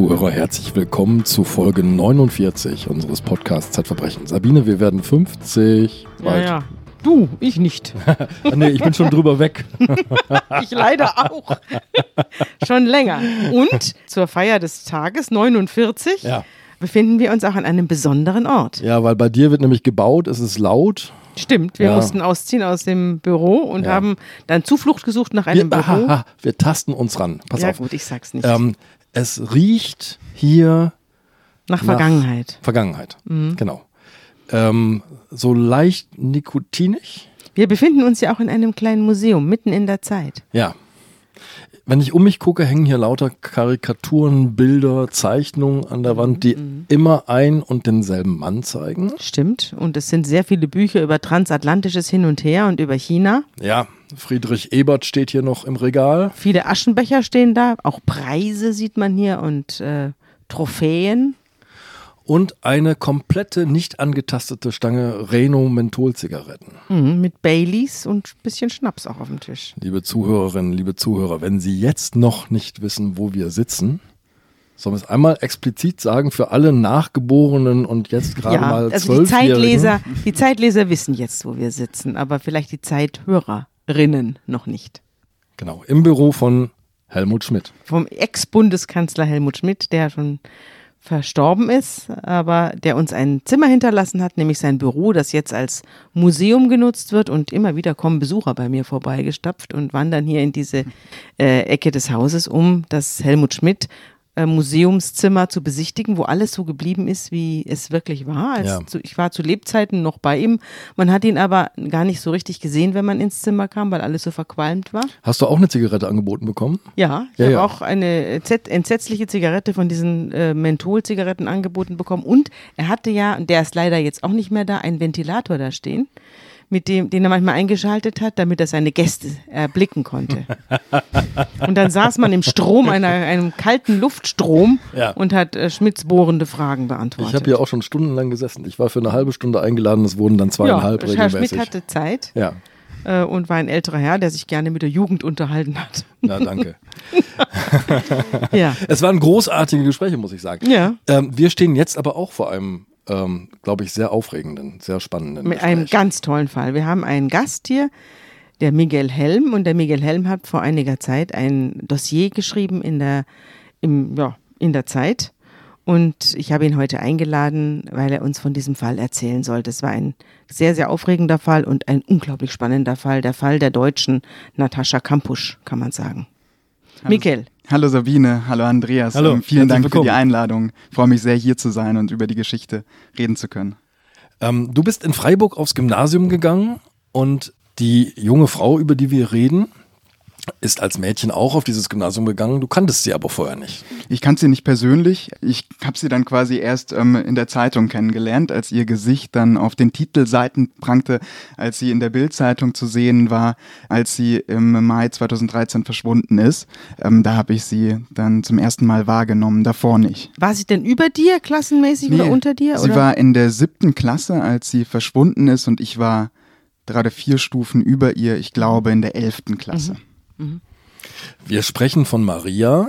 Zuhörer, herzlich willkommen zu Folge 49 unseres Podcasts Zeitverbrechen. Sabine, wir werden 50. Ja, ja. Du, ich nicht. nee, ich bin schon drüber weg. ich leider auch. schon länger. Und zur Feier des Tages 49 ja. befinden wir uns auch an einem besonderen Ort. Ja, weil bei dir wird nämlich gebaut, es ist laut. Stimmt, wir ja. mussten ausziehen aus dem Büro und ja. haben dann Zuflucht gesucht nach einem wir, Büro. Aha, wir tasten uns ran. Pass ja, auf. gut, ich sag's nicht. Ähm, es riecht hier nach Vergangenheit. Nach Vergangenheit, mhm. genau. Ähm, so leicht nikotinisch. Wir befinden uns ja auch in einem kleinen Museum, mitten in der Zeit. Ja. Wenn ich um mich gucke, hängen hier lauter Karikaturen, Bilder, Zeichnungen an der Wand, die mhm. immer ein und denselben Mann zeigen. Stimmt. Und es sind sehr viele Bücher über transatlantisches Hin und Her und über China. Ja, Friedrich Ebert steht hier noch im Regal. Viele Aschenbecher stehen da, auch Preise sieht man hier und äh, Trophäen und eine komplette, nicht angetastete Stange Reno Mentholzigaretten. Mhm, mit Baileys und ein bisschen Schnaps auch auf dem Tisch. Liebe Zuhörerinnen, liebe Zuhörer, wenn Sie jetzt noch nicht wissen, wo wir sitzen, Sollen wir es einmal explizit sagen für alle Nachgeborenen und jetzt gerade ja, mal also die Zeitleser, die Zeitleser wissen jetzt, wo wir sitzen, aber vielleicht die Zeithörerinnen noch nicht. Genau, im Büro von Helmut Schmidt. Vom Ex-Bundeskanzler Helmut Schmidt, der schon verstorben ist, aber der uns ein Zimmer hinterlassen hat, nämlich sein Büro, das jetzt als Museum genutzt wird und immer wieder kommen Besucher bei mir vorbeigestapft und wandern hier in diese äh, Ecke des Hauses, um das Helmut Schmidt äh, Museumszimmer zu besichtigen, wo alles so geblieben ist, wie es wirklich war. Ja. Zu, ich war zu Lebzeiten noch bei ihm. Man hat ihn aber gar nicht so richtig gesehen, wenn man ins Zimmer kam, weil alles so verqualmt war. Hast du auch eine Zigarette angeboten bekommen? Ja, ich ja, habe ja. auch eine entsetzliche Zigarette von diesen äh, Menthol-Zigaretten angeboten bekommen. Und er hatte ja, der ist leider jetzt auch nicht mehr da, einen Ventilator da stehen mit dem, den er manchmal eingeschaltet hat, damit er seine Gäste erblicken konnte. und dann saß man im Strom, einer, einem kalten Luftstrom ja. und hat äh, Schmidts bohrende Fragen beantwortet. Ich habe hier auch schon stundenlang gesessen. Ich war für eine halbe Stunde eingeladen, es wurden dann zweieinhalb ja, Herr Schmidt hatte Zeit. Ja. Äh, und war ein älterer Herr, der sich gerne mit der Jugend unterhalten hat. Na, danke. ja. Es waren großartige Gespräche, muss ich sagen. Ja. Ähm, wir stehen jetzt aber auch vor einem ähm, glaube ich, sehr aufregenden, sehr spannenden. Mit Gespräch. einem ganz tollen Fall. Wir haben einen Gast hier, der Miguel Helm, und der Miguel Helm hat vor einiger Zeit ein Dossier geschrieben in der, im, ja, in der Zeit. Und ich habe ihn heute eingeladen, weil er uns von diesem Fall erzählen soll. Das war ein sehr, sehr aufregender Fall und ein unglaublich spannender Fall. Der Fall der Deutschen Natascha Kampusch, kann man sagen. Hallo, Mikkel. Hallo Sabine, hallo Andreas. Hallo, ähm, vielen Dank willkommen. für die Einladung. Ich freue mich sehr, hier zu sein und über die Geschichte reden zu können. Ähm, du bist in Freiburg aufs Gymnasium gegangen und die junge Frau, über die wir reden, ist als Mädchen auch auf dieses Gymnasium gegangen. Du kanntest sie aber vorher nicht. Ich kannte sie nicht persönlich. Ich habe sie dann quasi erst ähm, in der Zeitung kennengelernt, als ihr Gesicht dann auf den Titelseiten prangte, als sie in der Bildzeitung zu sehen war, als sie im Mai 2013 verschwunden ist. Ähm, da habe ich sie dann zum ersten Mal wahrgenommen, davor nicht. War sie denn über dir, klassenmäßig nee, oder unter dir? Sie oder? war in der siebten Klasse, als sie verschwunden ist und ich war gerade vier Stufen über ihr, ich glaube in der elften Klasse. Mhm. Wir sprechen von Maria.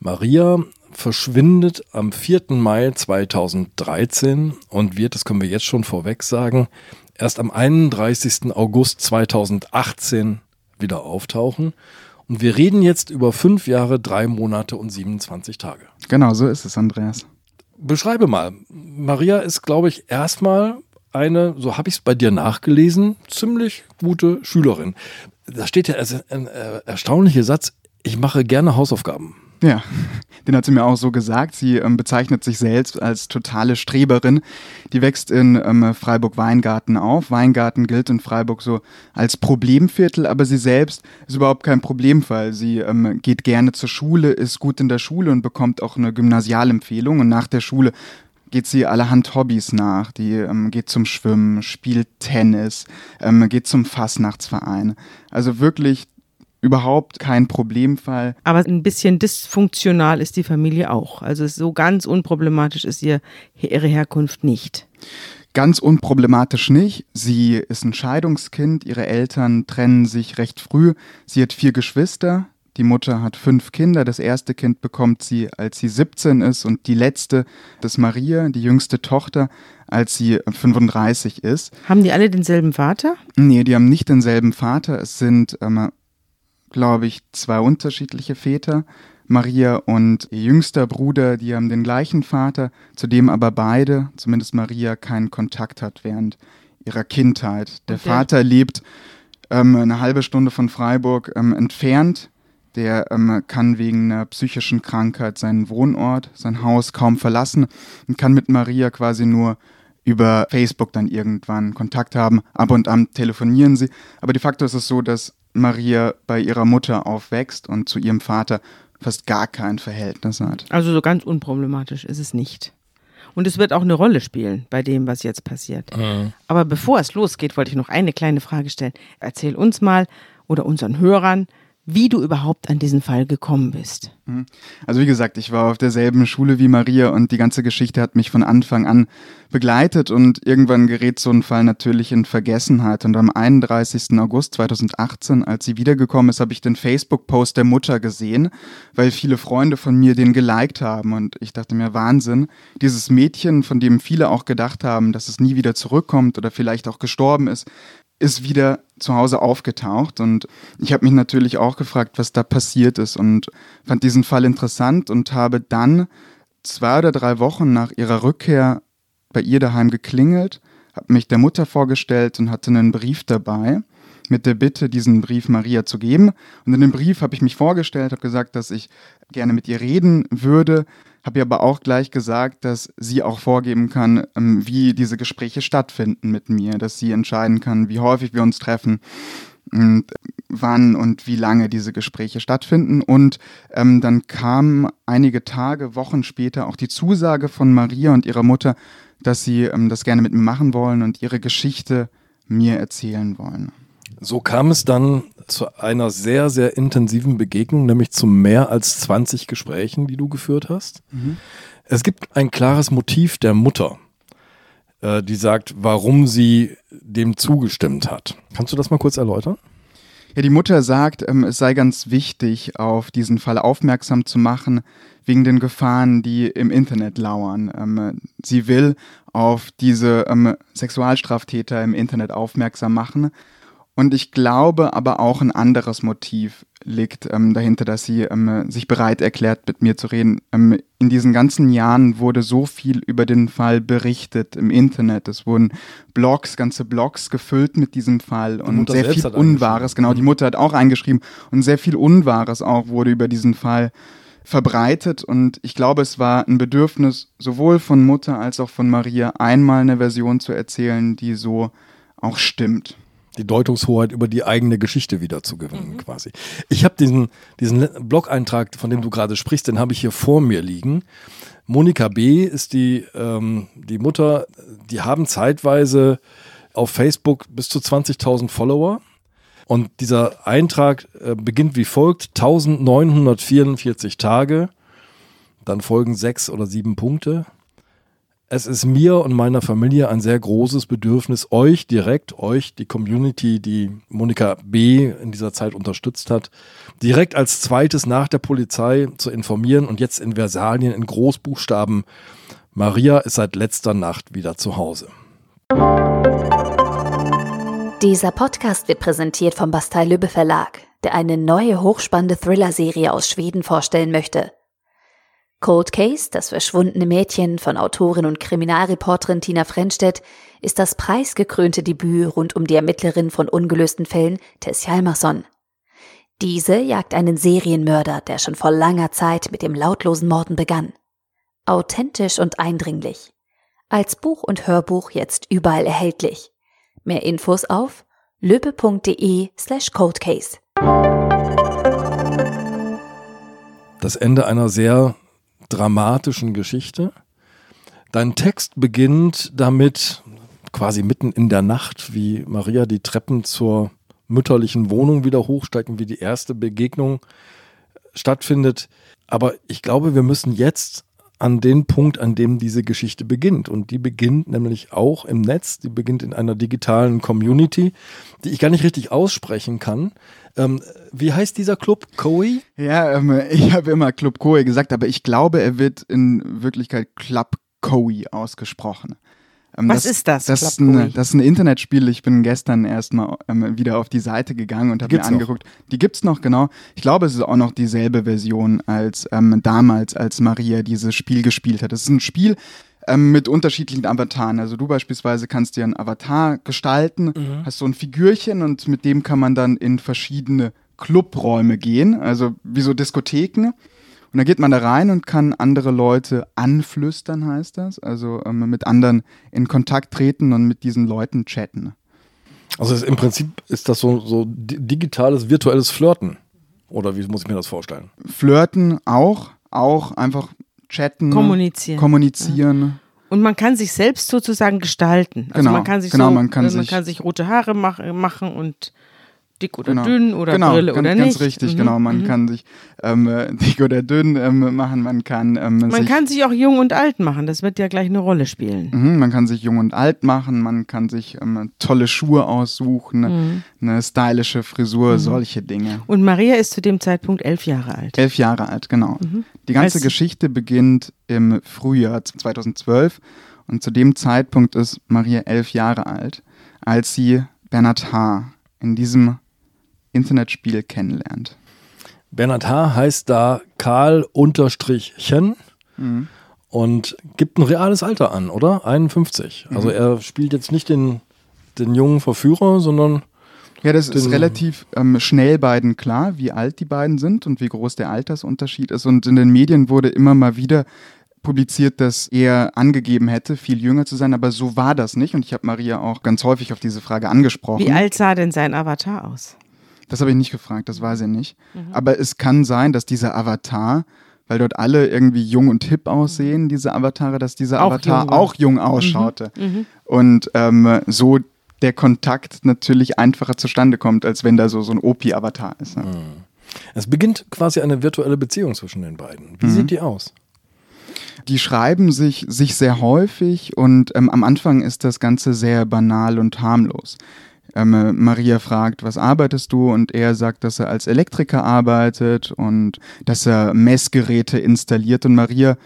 Maria verschwindet am 4. Mai 2013 und wird, das können wir jetzt schon vorweg sagen, erst am 31. August 2018 wieder auftauchen. Und wir reden jetzt über fünf Jahre, drei Monate und 27 Tage. Genau, so ist es, Andreas. Beschreibe mal. Maria ist, glaube ich, erstmal eine, so habe ich es bei dir nachgelesen, ziemlich gute Schülerin da steht ja also ein äh, erstaunlicher Satz, ich mache gerne Hausaufgaben. Ja, den hat sie mir auch so gesagt. Sie ähm, bezeichnet sich selbst als totale Streberin. Die wächst in ähm, Freiburg-Weingarten auf. Weingarten gilt in Freiburg so als Problemviertel, aber sie selbst ist überhaupt kein Problemfall. Sie ähm, geht gerne zur Schule, ist gut in der Schule und bekommt auch eine Gymnasialempfehlung. Und nach der Schule geht sie allerhand Hobbys nach. Die ähm, geht zum Schwimmen, spielt Tennis, ähm, geht zum Fastnachtsverein. Also wirklich überhaupt kein Problemfall. Aber ein bisschen dysfunktional ist die Familie auch. Also so ganz unproblematisch ist ihr, ihre Herkunft nicht. Ganz unproblematisch nicht. Sie ist ein Scheidungskind. Ihre Eltern trennen sich recht früh. Sie hat vier Geschwister Die Mutter hat fünf Kinder. Das erste Kind bekommt sie, als sie 17 ist und die letzte, das ist Maria, die jüngste Tochter, als sie 35 ist. Haben die alle denselben Vater? Nee, die haben nicht denselben Vater. Es sind, ähm, glaube ich, zwei unterschiedliche Väter. Maria und ihr jüngster Bruder, die haben den gleichen Vater, zu dem aber beide, zumindest Maria, keinen Kontakt hat während ihrer Kindheit. Der, der Vater lebt ähm, eine halbe Stunde von Freiburg ähm, entfernt. Der ähm, kann wegen einer psychischen Krankheit seinen Wohnort, sein Haus kaum verlassen und kann mit Maria quasi nur über Facebook dann irgendwann Kontakt haben. Ab und an telefonieren sie. Aber de facto ist es so, dass Maria bei ihrer Mutter aufwächst und zu ihrem Vater fast gar kein Verhältnis hat. Also so ganz unproblematisch ist es nicht. Und es wird auch eine Rolle spielen bei dem, was jetzt passiert. Mhm. Aber bevor es losgeht, wollte ich noch eine kleine Frage stellen. Erzähl uns mal oder unseren Hörern, wie du überhaupt an diesen Fall gekommen bist. Mhm. Also wie gesagt, ich war auf derselben Schule wie Maria und die ganze Geschichte hat mich von Anfang an begleitet und irgendwann gerät so ein Fall natürlich in Vergessenheit. Und am 31. August 2018, als sie wiedergekommen ist, habe ich den Facebook-Post der Mutter gesehen, weil viele Freunde von mir den geliked haben und ich dachte mir, Wahnsinn, dieses Mädchen, von dem viele auch gedacht haben, dass es nie wieder zurückkommt oder vielleicht auch gestorben ist, ist wieder zu Hause aufgetaucht und ich habe mich natürlich auch gefragt, was da passiert ist und fand diesen Fall interessant und habe dann zwei oder drei Wochen nach ihrer Rückkehr bei ihr daheim geklingelt, habe mich der Mutter vorgestellt und hatte einen Brief dabei mit der Bitte, diesen Brief Maria zu geben. Und in dem Brief habe ich mich vorgestellt, habe gesagt, dass ich gerne mit ihr reden würde, habe ihr aber auch gleich gesagt, dass sie auch vorgeben kann, ähm, wie diese Gespräche stattfinden mit mir, dass sie entscheiden kann, wie häufig wir uns treffen und wann und wie lange diese Gespräche stattfinden. Und ähm, dann kam einige Tage, Wochen später auch die Zusage von Maria und ihrer Mutter, dass sie ähm, das gerne mit mir machen wollen und ihre Geschichte mir erzählen wollen. So kam es dann zu einer sehr, sehr intensiven Begegnung, nämlich zu mehr als 20 Gesprächen, die du geführt hast. Mhm. Es gibt ein klares Motiv der Mutter, äh, die sagt, warum sie dem zugestimmt hat. Kannst du das mal kurz erläutern? Ja, die Mutter sagt, ähm, es sei ganz wichtig, auf diesen Fall aufmerksam zu machen, wegen den Gefahren, die im Internet lauern. Ähm, sie will auf diese ähm, Sexualstraftäter im Internet aufmerksam machen und ich glaube aber auch ein anderes Motiv liegt ähm, dahinter, dass sie ähm, sich bereit erklärt, mit mir zu reden. Ähm, in diesen ganzen Jahren wurde so viel über den Fall berichtet im Internet. Es wurden Blogs, ganze Blogs gefüllt mit diesem Fall und sehr viel Unwahres. Genau, die mhm. Mutter hat auch eingeschrieben und sehr viel Unwahres auch wurde über diesen Fall verbreitet und ich glaube, es war ein Bedürfnis sowohl von Mutter als auch von Maria, einmal eine Version zu erzählen, die so auch stimmt die Deutungshoheit über die eigene Geschichte wieder zu gewinnen, mhm. quasi. Ich habe diesen, diesen Blog-Eintrag, von dem du gerade sprichst, den habe ich hier vor mir liegen. Monika B. ist die, ähm, die Mutter, die haben zeitweise auf Facebook bis zu 20.000 Follower. Und dieser Eintrag äh, beginnt wie folgt: 1944 Tage, dann folgen sechs oder sieben Punkte, es ist mir und meiner Familie ein sehr großes Bedürfnis, euch direkt, euch, die Community, die Monika B. in dieser Zeit unterstützt hat, direkt als zweites nach der Polizei zu informieren und jetzt in Versalien in Großbuchstaben. Maria ist seit letzter Nacht wieder zu Hause. Dieser Podcast wird präsentiert vom Bastei Lübbe Verlag, der eine neue hochspannende Thriller-Serie aus Schweden vorstellen möchte. Cold Case, das verschwundene Mädchen von Autorin und Kriminalreporterin Tina Frenstedt, ist das preisgekrönte Debüt rund um die Ermittlerin von ungelösten Fällen Tess Hjalmarsson. Diese jagt einen Serienmörder, der schon vor langer Zeit mit dem lautlosen Morden begann. Authentisch und eindringlich. Als Buch und Hörbuch jetzt überall erhältlich. Mehr Infos auf löbe.de slash coldcase. Das Ende einer sehr dramatischen Geschichte. Dein Text beginnt damit, quasi mitten in der Nacht, wie Maria die Treppen zur mütterlichen Wohnung wieder hochsteigt und wie die erste Begegnung stattfindet. Aber ich glaube, wir müssen jetzt an den Punkt, an dem diese Geschichte beginnt. Und die beginnt nämlich auch im Netz, die beginnt in einer digitalen Community, die ich gar nicht richtig aussprechen kann. Ähm, wie heißt dieser Club? Koi? Ja, ähm, ich habe immer Club Koi gesagt, aber ich glaube, er wird in Wirklichkeit Club Koi ausgesprochen. Ähm, Was das, ist das? Das ist, ein, das ist, ein, Internetspiel. Ich bin gestern erstmal ähm, wieder auf die Seite gegangen und habe mir angeguckt. Noch? Die gibt's noch, genau. Ich glaube, es ist auch noch dieselbe Version als ähm, damals, als Maria dieses Spiel gespielt hat. Es ist ein Spiel ähm, mit unterschiedlichen Avataren. Also du beispielsweise kannst dir einen Avatar gestalten, mhm. hast so ein Figürchen und mit dem kann man dann in verschiedene Clubräume gehen, also wie so Diskotheken. Und dann geht man da rein und kann andere Leute anflüstern, heißt das. Also ähm, mit anderen in Kontakt treten und mit diesen Leuten chatten. Also ist, im Prinzip ist das so, so digitales, virtuelles Flirten. Oder wie muss ich mir das vorstellen? Flirten auch, auch einfach chatten. Kommunizieren. Kommunizieren. Ja. Und man kann sich selbst sozusagen gestalten. Also genau, man kann sich genau, so, man kann, man sich, kann sich rote Haare mach, machen und dick oder genau. dünn oder genau, Brille ganz, oder nicht. Ganz richtig, mhm. genau. Man mhm. kann sich ähm, dick oder dünn ähm, machen, man kann ähm, Man sich, kann sich auch jung und alt machen, das wird ja gleich eine Rolle spielen. Mhm, man kann sich jung und alt machen, man kann sich ähm, tolle Schuhe aussuchen, Mhm. eine stylische Frisur, Mhm. solche Dinge. Und Maria ist zu dem Zeitpunkt elf Jahre alt. Elf Jahre alt, genau. Mhm. Die ganze Als- Geschichte beginnt im Frühjahr 2012 und zu dem Zeitpunkt ist Maria elf Jahre alt, als sie Bernhard H. in diesem Internetspiel kennenlernt. Bernhard H. heißt da Karl unterstrich Chen Mhm. und gibt ein reales Alter an, oder? 51. Also Mhm. er spielt jetzt nicht den, den jungen Verführer, sondern Ja, das ist relativ ähm, schnell beiden klar, wie alt die beiden sind und wie groß der Altersunterschied ist. Und in den Medien wurde immer mal wieder publiziert, dass er angegeben hätte, viel jünger zu sein, aber so war das nicht. Und ich habe Maria auch ganz häufig auf diese Frage angesprochen. Wie alt sah denn sein Avatar aus? Das habe ich nicht gefragt, das weiß ich nicht. Mhm. Aber es kann sein, dass dieser Avatar, weil dort alle irgendwie jung und hip aussehen, diese Avatare, dass dieser Auch Avatar jung auch jung ausschaute. Mhm. Und ähm, so der Kontakt natürlich einfacher zustande kommt, als wenn da so, so ein OP-Avatar ist. Ne? es beginnt quasi eine virtuelle Beziehung zwischen den beiden. Wie Mhm. sieht die aus? Die schreiben sich, sich sehr häufig und ähm, am Anfang ist das Ganze sehr banal und harmlos. Ähm, äh, Maria fragt, was arbeitest du? Und er sagt, dass er als Elektriker arbeitet und dass er Messgeräte installiert. Und Maria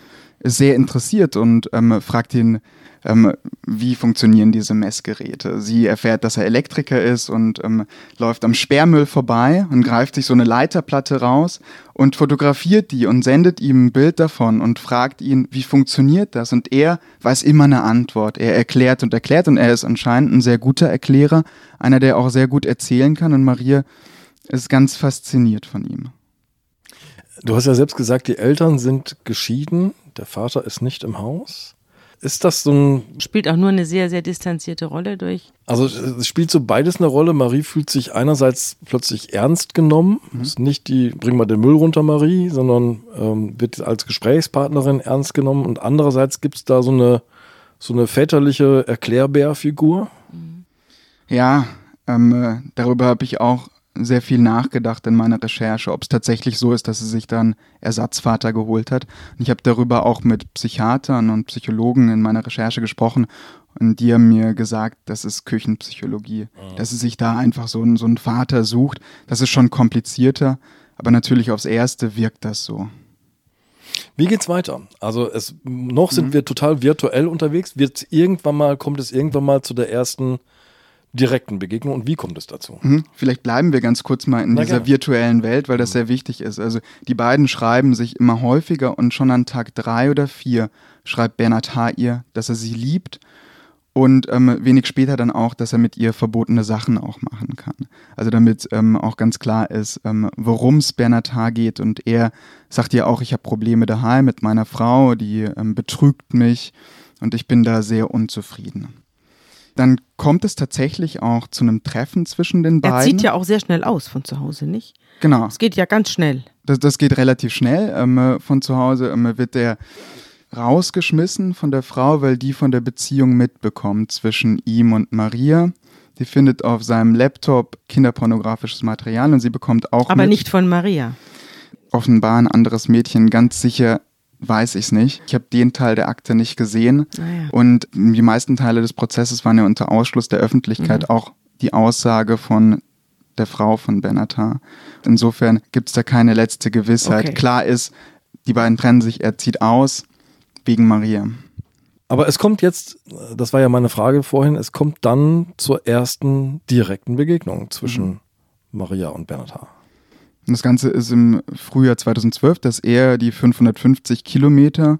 ist sehr interessiert und ähm, fragt ihn, ähm, wie funktionieren diese Messgeräte. Sie erfährt, dass er Elektriker ist und ähm, läuft am Sperrmüll vorbei und greift sich so eine Leiterplatte raus und fotografiert die und sendet ihm ein Bild davon und fragt ihn, wie funktioniert das? Und er weiß immer eine Antwort. Er erklärt und erklärt und er ist anscheinend ein sehr guter Erklärer, einer, der auch sehr gut erzählen kann und Maria ist ganz fasziniert von ihm. Du hast ja selbst gesagt, die Eltern sind geschieden, der Vater ist nicht im Haus. Ist das so ein, Spielt auch nur eine sehr, sehr distanzierte Rolle durch. also es spielt so beides eine Rolle. Marie fühlt sich einerseits plötzlich ernst genommen, ist nicht die, bring mal den Müll runter, Marie, sondern ähm, wird als Gesprächspartnerin ernst genommen und andererseits gibt es da so eine, so eine väterliche Erklärbärfigur. Ja, ähm, äh, darüber habe ich auch sehr viel nachgedacht in meiner Recherche, ob es tatsächlich so ist, dass sie sich dann Ersatzvater geholt hat. Und ich habe darüber auch mit Psychiatern und Psychologen in meiner Recherche gesprochen und die haben mir gesagt, das ist Küchenpsychologie, dass sie sich da einfach so, einen- so einen Vater sucht. Das ist schon komplizierter, aber natürlich aufs Erste wirkt das so. Wie geht's weiter? Also es noch sind wir total virtuell unterwegs. Wird irgendwann mal kommt es irgendwann mal zu der ersten direkten Begegnung und wie kommt es dazu? Mhm. Vielleicht bleiben wir ganz kurz mal in Na dieser gerne. virtuellen Welt, weil das sehr wichtig ist. Also die beiden schreiben sich immer häufiger und schon an Tag drei oder vier schreibt Bernhard H. ihr, dass er sie liebt und ähm, wenig später dann auch, dass er mit ihr verbotene Sachen auch machen kann. Also damit ähm, auch ganz klar ist, ähm, worum es Bernhard H. geht und er sagt ihr auch, ich habe Probleme daheim mit meiner Frau, die ähm, betrügt mich und ich bin da sehr unzufrieden. Dann kommt es tatsächlich auch zu einem Treffen zwischen den Er beiden. zieht ja auch sehr schnell aus von zu Hause, nicht? Genau, Es geht ja ganz schnell. das, das geht relativ schnell. Ähm, äh, von zu Hause ähm, wird der rausgeschmissen von der Frau, weil die von der Beziehung mitbekommt zwischen ihm und Maria. Die findet auf seinem Laptop kinderpornografisches Material und sie bekommt auch Aber nicht von Maria. offenbar ein anderes Mädchen ganz sicher weiß ich es nicht. Ich habe den Teil der Akte nicht gesehen. Ah, ja. Und die meisten Teile des Prozesses waren ja unter Ausschluss der Öffentlichkeit, Mhm. auch die Aussage von der Frau von Benatar. Insofern gibt es da keine letzte Gewissheit. Okay. Klar ist, die beiden trennen sich, er zieht aus wegen Maria. Aber es kommt jetzt, das war ja meine Frage vorhin, es kommt dann zur ersten direkten Begegnung zwischen Maria und Benatar. Und das Ganze ist im Frühjahr 2012, dass er die 550 Kilometer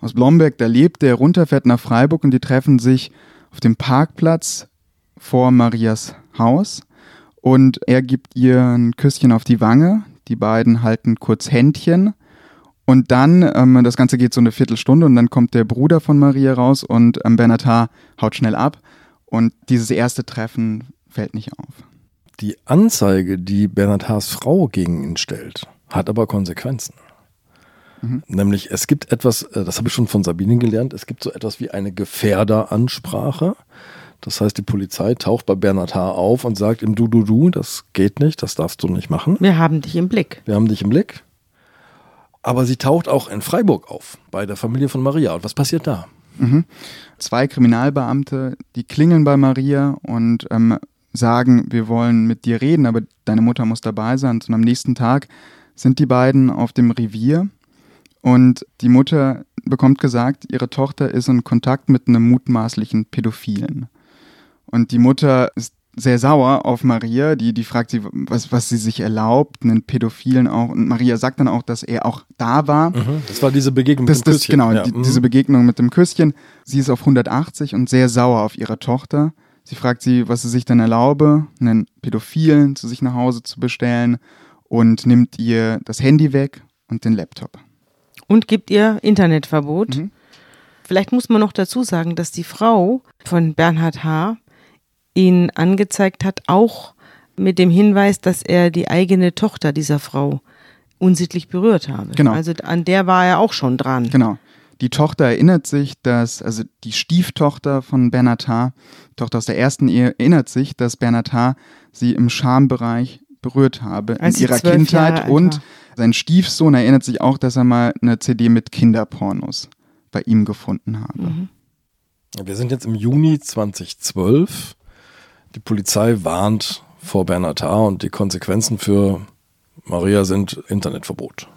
aus Blomberg, da lebt, der runterfährt nach Freiburg und die treffen sich auf dem Parkplatz vor Marias Haus und er gibt ihr ein Küsschen auf die Wange. Die beiden halten kurz Händchen und dann, ähm, das Ganze geht so eine Viertelstunde und dann kommt der Bruder von Maria raus und ähm, Benatar haut schnell ab und dieses erste Treffen fällt nicht auf. Die Anzeige, die Bernatars Frau gegen ihn stellt, hat aber Konsequenzen. Nämlich, es gibt etwas, äh, das habe ich schon von Sabine gelernt, es gibt so etwas wie eine Gefährderansprache. Das heißt, die Polizei taucht bei Bernatar auf und sagt ihm, du, du, du, das geht nicht, das darfst du nicht machen. Wir haben dich im Blick. Wir haben dich im Blick. Aber sie taucht auch in Freiburg auf, bei der Familie von Maria. Und was passiert da? zwei Kriminalbeamte, die klingeln bei Maria und ähm, sagen, wir wollen mit dir reden, aber deine Mutter muss dabei sein. Und am nächsten Tag sind die beiden auf dem Revier und die Mutter bekommt gesagt, ihre Tochter ist in Kontakt mit einem mutmaßlichen Pädophilen. Und die Mutter ist sehr sauer auf Maria, die, die fragt sie, was, was sie sich erlaubt, einen Pädophilen auch. Und Maria sagt dann auch, dass er auch da war. Das war diese Begegnung Das, mit dem das, Küsschen. genau, Ja, die, mhm. diese Begegnung mit dem Küsschen. Sie ist auf 180 und sehr sauer auf ihre Tochter. Sie fragt sie, was sie sich denn erlaube, einen Pädophilen zu sich nach Hause zu bestellen und nimmt ihr das Handy weg und den Laptop. Und gibt ihr Internetverbot. Mhm. Vielleicht muss man noch dazu sagen, dass die Frau von Bernhard H. ihn angezeigt hat, auch mit dem Hinweis, dass er die eigene Tochter dieser Frau unsittlich berührt habe. Genau. Also an der war er auch schon dran. Genau. Die Tochter erinnert sich, dass, also die Stieftochter von Bernatar, Tochter aus der ersten Ehe, erinnert sich, dass Bernatar sie im Schambereich berührt habe Als in ihrer Kindheit und sein Stiefsohn erinnert sich auch, dass er mal eine CD mit Kinderpornos bei ihm gefunden habe. Mhm. Wir sind jetzt im Juni 2012. Die Polizei warnt vor Bernatar und die Konsequenzen für Maria sind Internetverbot.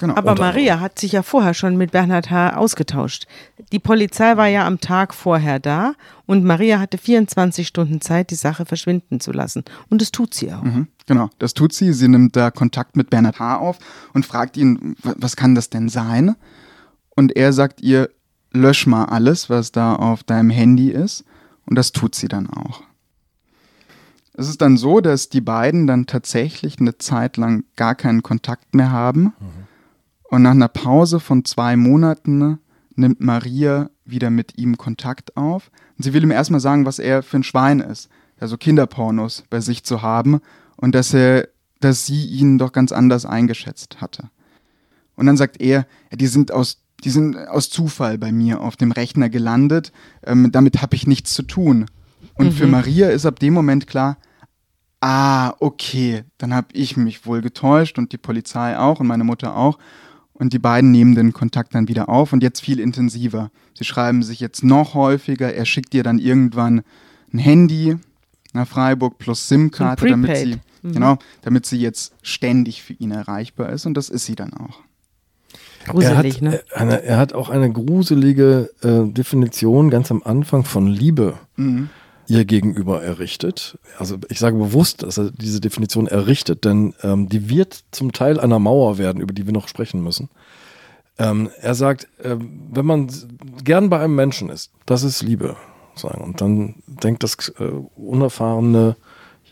Genau. Aber Unter Maria hat sich ja vorher schon mit Bernhard H. ausgetauscht. Die Polizei war ja am Tag vorher da und Maria hatte 24 Stunden Zeit, die Sache verschwinden zu lassen. Und das tut sie auch. Mhm, genau, das tut sie. Sie nimmt da Kontakt mit Bernhard H. auf und fragt ihn, "W- was kann das denn sein? Und er sagt ihr, lösch mal alles, was da auf deinem Handy ist. Und das tut sie dann auch. Es ist dann so, dass die beiden dann tatsächlich eine Zeit lang gar keinen Kontakt mehr haben. Und nach einer Pause von zwei Monaten nimmt Maria wieder mit ihm Kontakt auf. Und sie will ihm erstmal sagen, was er für ein Schwein ist. Also Kinderpornos bei sich zu haben und dass er, dass sie ihn doch ganz anders eingeschätzt hatte. Und dann sagt er, die sind aus, die sind aus Zufall bei mir auf dem Rechner gelandet. Ähm, damit habe ich nichts zu tun. Und für Maria ist ab dem Moment klar, ah, okay, dann habe ich mich wohl getäuscht und die Polizei auch und meine Mutter auch. Und die beiden nehmen den Kontakt dann wieder auf und jetzt viel intensiver. Sie schreiben sich jetzt noch häufiger. Er schickt ihr dann irgendwann ein Handy nach Freiburg plus SIM-Karte, damit sie, genau, damit sie jetzt ständig für ihn erreichbar ist und das ist sie dann auch. Gruselig, er, hat, ne? äh, eine, er hat auch eine gruselige äh, Definition ganz am Anfang von Liebe ihr gegenüber errichtet. Also ich sage bewusst, dass er diese Definition errichtet, denn ähm, die wird zum Teil einer Mauer werden, über die wir noch sprechen müssen. Ähm, er sagt, ähm, wenn man gern bei einem Menschen ist, das ist Liebe. Sagen. Und dann denkt das äh, unerfahrene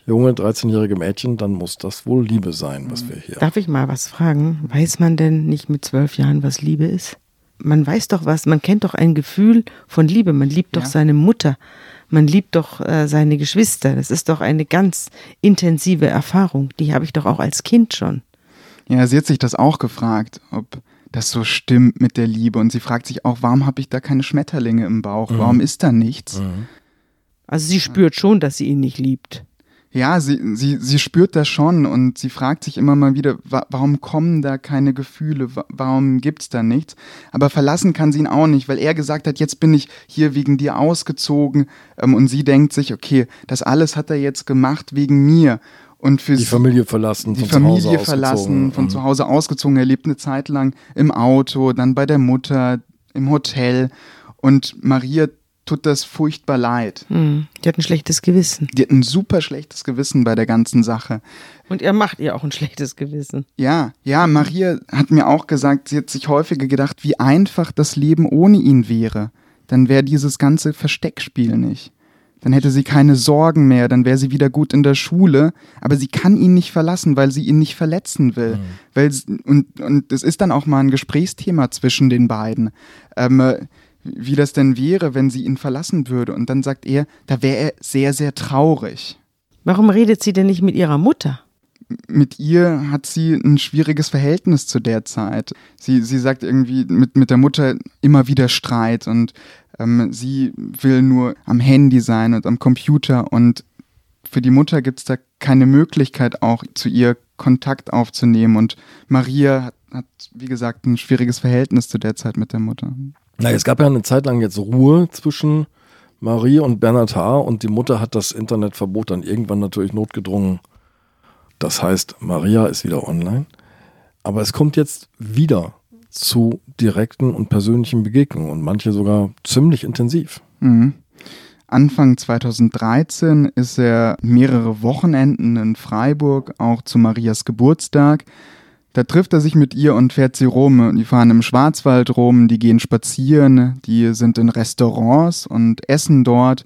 junge 13-jährige Mädchen, dann muss das wohl Liebe sein, was wir hier. Darf ich mal was fragen? Weiß man denn nicht mit zwölf Jahren, was Liebe ist? Man weiß doch was, man kennt doch ein Gefühl von Liebe. Man liebt doch Ja. seine Mutter, man liebt doch äh, seine Geschwister. Das ist doch eine ganz intensive Erfahrung. Die habe ich doch auch als Kind schon. Ja, sie hat sich das auch gefragt, ob das so stimmt mit der Liebe. Und sie fragt sich auch, warum habe ich da keine Schmetterlinge im Bauch? Warum ist da nichts? Also sie spürt schon, dass sie ihn nicht liebt. Ja, sie, sie, sie spürt das schon und sie fragt sich immer mal wieder, wa warum kommen da keine Gefühle, wa warum gibt's da nichts? Aber verlassen kann sie ihn auch nicht, weil er gesagt hat, jetzt bin ich hier wegen dir ausgezogen ähm, und sie denkt sich, okay, das alles hat er jetzt gemacht wegen mir. Und für die Familie verlassen, die von Familie zu Hause verlassen, von Mhm. zu Hause ausgezogen. Er lebt eine Zeit lang im Auto, dann bei der Mutter, im Hotel. Und Maria tut das furchtbar leid. Hm, die hat ein schlechtes Gewissen. Die hat ein super schlechtes Gewissen bei der ganzen Sache. Und er macht ihr auch ein schlechtes Gewissen. Ja, ja, Maria hat mir auch gesagt, sie hat sich häufiger gedacht, wie einfach das Leben ohne ihn wäre. Dann wäre dieses ganze Versteckspiel nicht. Dann hätte sie keine Sorgen mehr, dann wäre sie wieder gut in der Schule, aber sie kann ihn nicht verlassen, weil sie ihn nicht verletzen will. Weil, s- und, und es ist dann auch mal ein Gesprächsthema zwischen den beiden. Ähm, äh, wie das denn wäre, wenn sie ihn verlassen würde. Und dann sagt er, da wäre er sehr, sehr traurig. Warum redet sie denn nicht mit ihrer Mutter? mit ihr hat sie ein schwieriges Verhältnis zu der Zeit. Sie, sie sagt irgendwie mit, mit der Mutter immer wieder Streit und ähm, sie will nur am Handy sein und am Computer und für die Mutter gibt es da keine Möglichkeit auch zu ihr Kontakt aufzunehmen und Maria hat, hat, wie gesagt, ein schwieriges Verhältnis zu der Zeit mit der Mutter. Na, es gab ja eine Zeit lang jetzt Ruhe zwischen Marie und Bernhard Haar und die Mutter hat das Internetverbot dann irgendwann natürlich notgedrungen. Das heißt, Maria ist wieder online. Aber es kommt jetzt wieder zu direkten und persönlichen Begegnungen und manche sogar ziemlich intensiv. Mhm. Anfang 2013 ist er mehrere Wochenenden in Freiburg, auch zu Marias Geburtstag. Da trifft er sich mit ihr und fährt sie rum. Die fahren im Schwarzwald rum, die gehen spazieren, die sind in Restaurants und essen dort.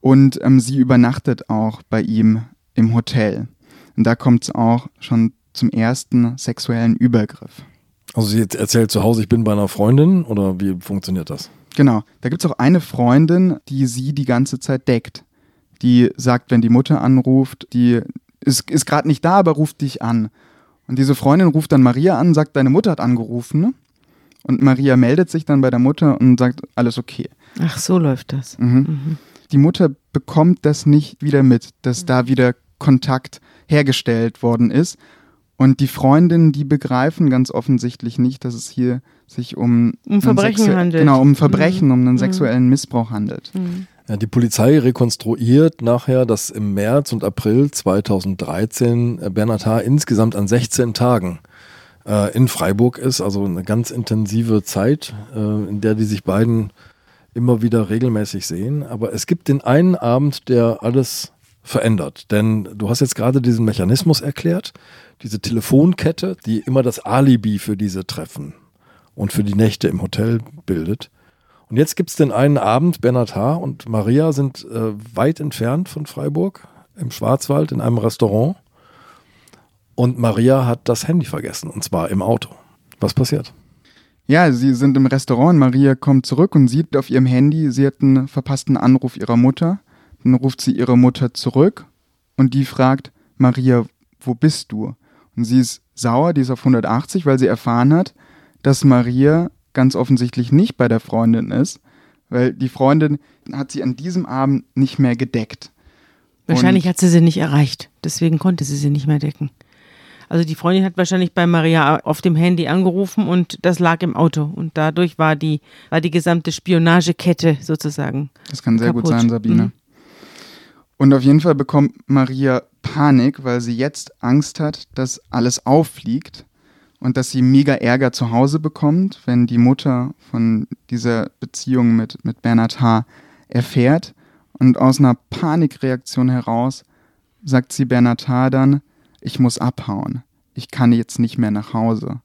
Und ähm, sie übernachtet auch bei ihm im Hotel. Und da kommt es auch schon zum ersten sexuellen Übergriff. Also sie erzählt zu Hause, ich bin bei einer Freundin oder wie funktioniert das? Genau. Da gibt es auch eine Freundin, die sie die ganze Zeit deckt. Die sagt, wenn die Mutter anruft, die ist, ist gerade nicht da, aber ruft dich an. Und diese Freundin ruft dann Maria an, sagt, deine Mutter hat angerufen. Und Maria meldet sich dann bei der Mutter und sagt, alles okay. Ach, so läuft das. Mhm. Die Mutter bekommt das nicht wieder mit, dass da wieder Kontakt hergestellt worden ist. Und die Freundinnen, die begreifen ganz offensichtlich nicht, dass es hier sich um, Um Verbrechen handelt. Genau, um Verbrechen, um einen Mhm. sexuellen Missbrauch handelt. Ja, die Polizei rekonstruiert nachher, dass im März und April 2013 äh, Bernhard H. insgesamt an 16 Tagen äh, in Freiburg ist, also eine ganz intensive Zeit, äh, in der die sich beiden immer wieder regelmäßig sehen. Aber es gibt den einen Abend, der alles verändert. Denn du hast jetzt gerade diesen Mechanismus erklärt, diese Telefonkette, die immer das Alibi für diese Treffen und für die Nächte im Hotel bildet. Und jetzt gibt es den einen Abend, Bernhard H. und Maria sind äh, weit entfernt von Freiburg, im Schwarzwald, in einem Restaurant. Und Maria hat das Handy vergessen, und zwar im Auto. Was passiert? Ja, sie sind im Restaurant Maria kommt zurück und sieht auf ihrem Handy, sie hat einen verpassten Anruf ihrer Mutter. Dann ruft sie ihre Mutter zurück und die fragt, Maria, wo bist du? Und sie ist sauer, die ist auf 180, weil sie erfahren hat, dass Maria ganz offensichtlich nicht bei der Freundin ist, weil die Freundin hat sie an diesem Abend nicht mehr gedeckt. Wahrscheinlich Und- hat sie sie nicht erreicht. Deswegen konnte sie sie nicht mehr decken. Also die Freundin hat wahrscheinlich bei Maria auf dem Handy angerufen und das lag im Auto. Und dadurch war die, war die gesamte Spionagekette sozusagen. Das kann sehr gut kaputt. sein, Sabine. Mhm. Und auf jeden Fall bekommt Maria Panik, weil sie jetzt Angst hat, dass alles auffliegt und dass sie mega Ärger zu Hause bekommt, wenn die Mutter von dieser Beziehung mit, mit Bernhard H. erfährt. Und aus einer Panikreaktion heraus sagt sie Bernhard H. dann, ich muss abhauen. Ich kann jetzt nicht mehr nach Hause.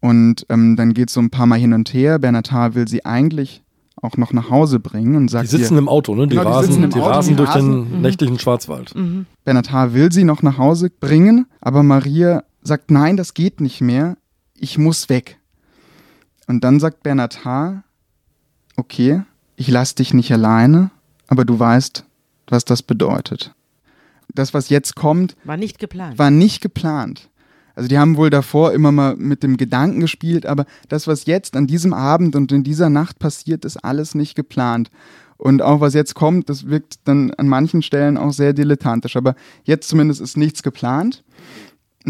Und ähm, dann geht es so ein paar Mal hin und her. Bernhard H. will sie eigentlich auch noch nach Hause bringen und Die sagt sitzen ihr, im Auto, ne? Die Genau, die rasen, die Auto, rasen die durch rasen. den nächtlichen Schwarzwald. Bernhard H. will sie noch nach Hause bringen, aber Maria sagt, nein, das geht nicht mehr, ich muss weg. Und dann sagt Bernhard H., okay, ich lass dich nicht alleine, aber du weißt, was das bedeutet. Das, was jetzt kommt, War nicht geplant. war nicht geplant. Also die haben wohl davor immer mal mit dem Gedanken gespielt, aber das, was jetzt an diesem Abend und in dieser Nacht passiert, ist alles nicht geplant. Und auch was jetzt kommt, das wirkt dann an manchen Stellen auch sehr dilettantisch. Aber jetzt zumindest ist nichts geplant.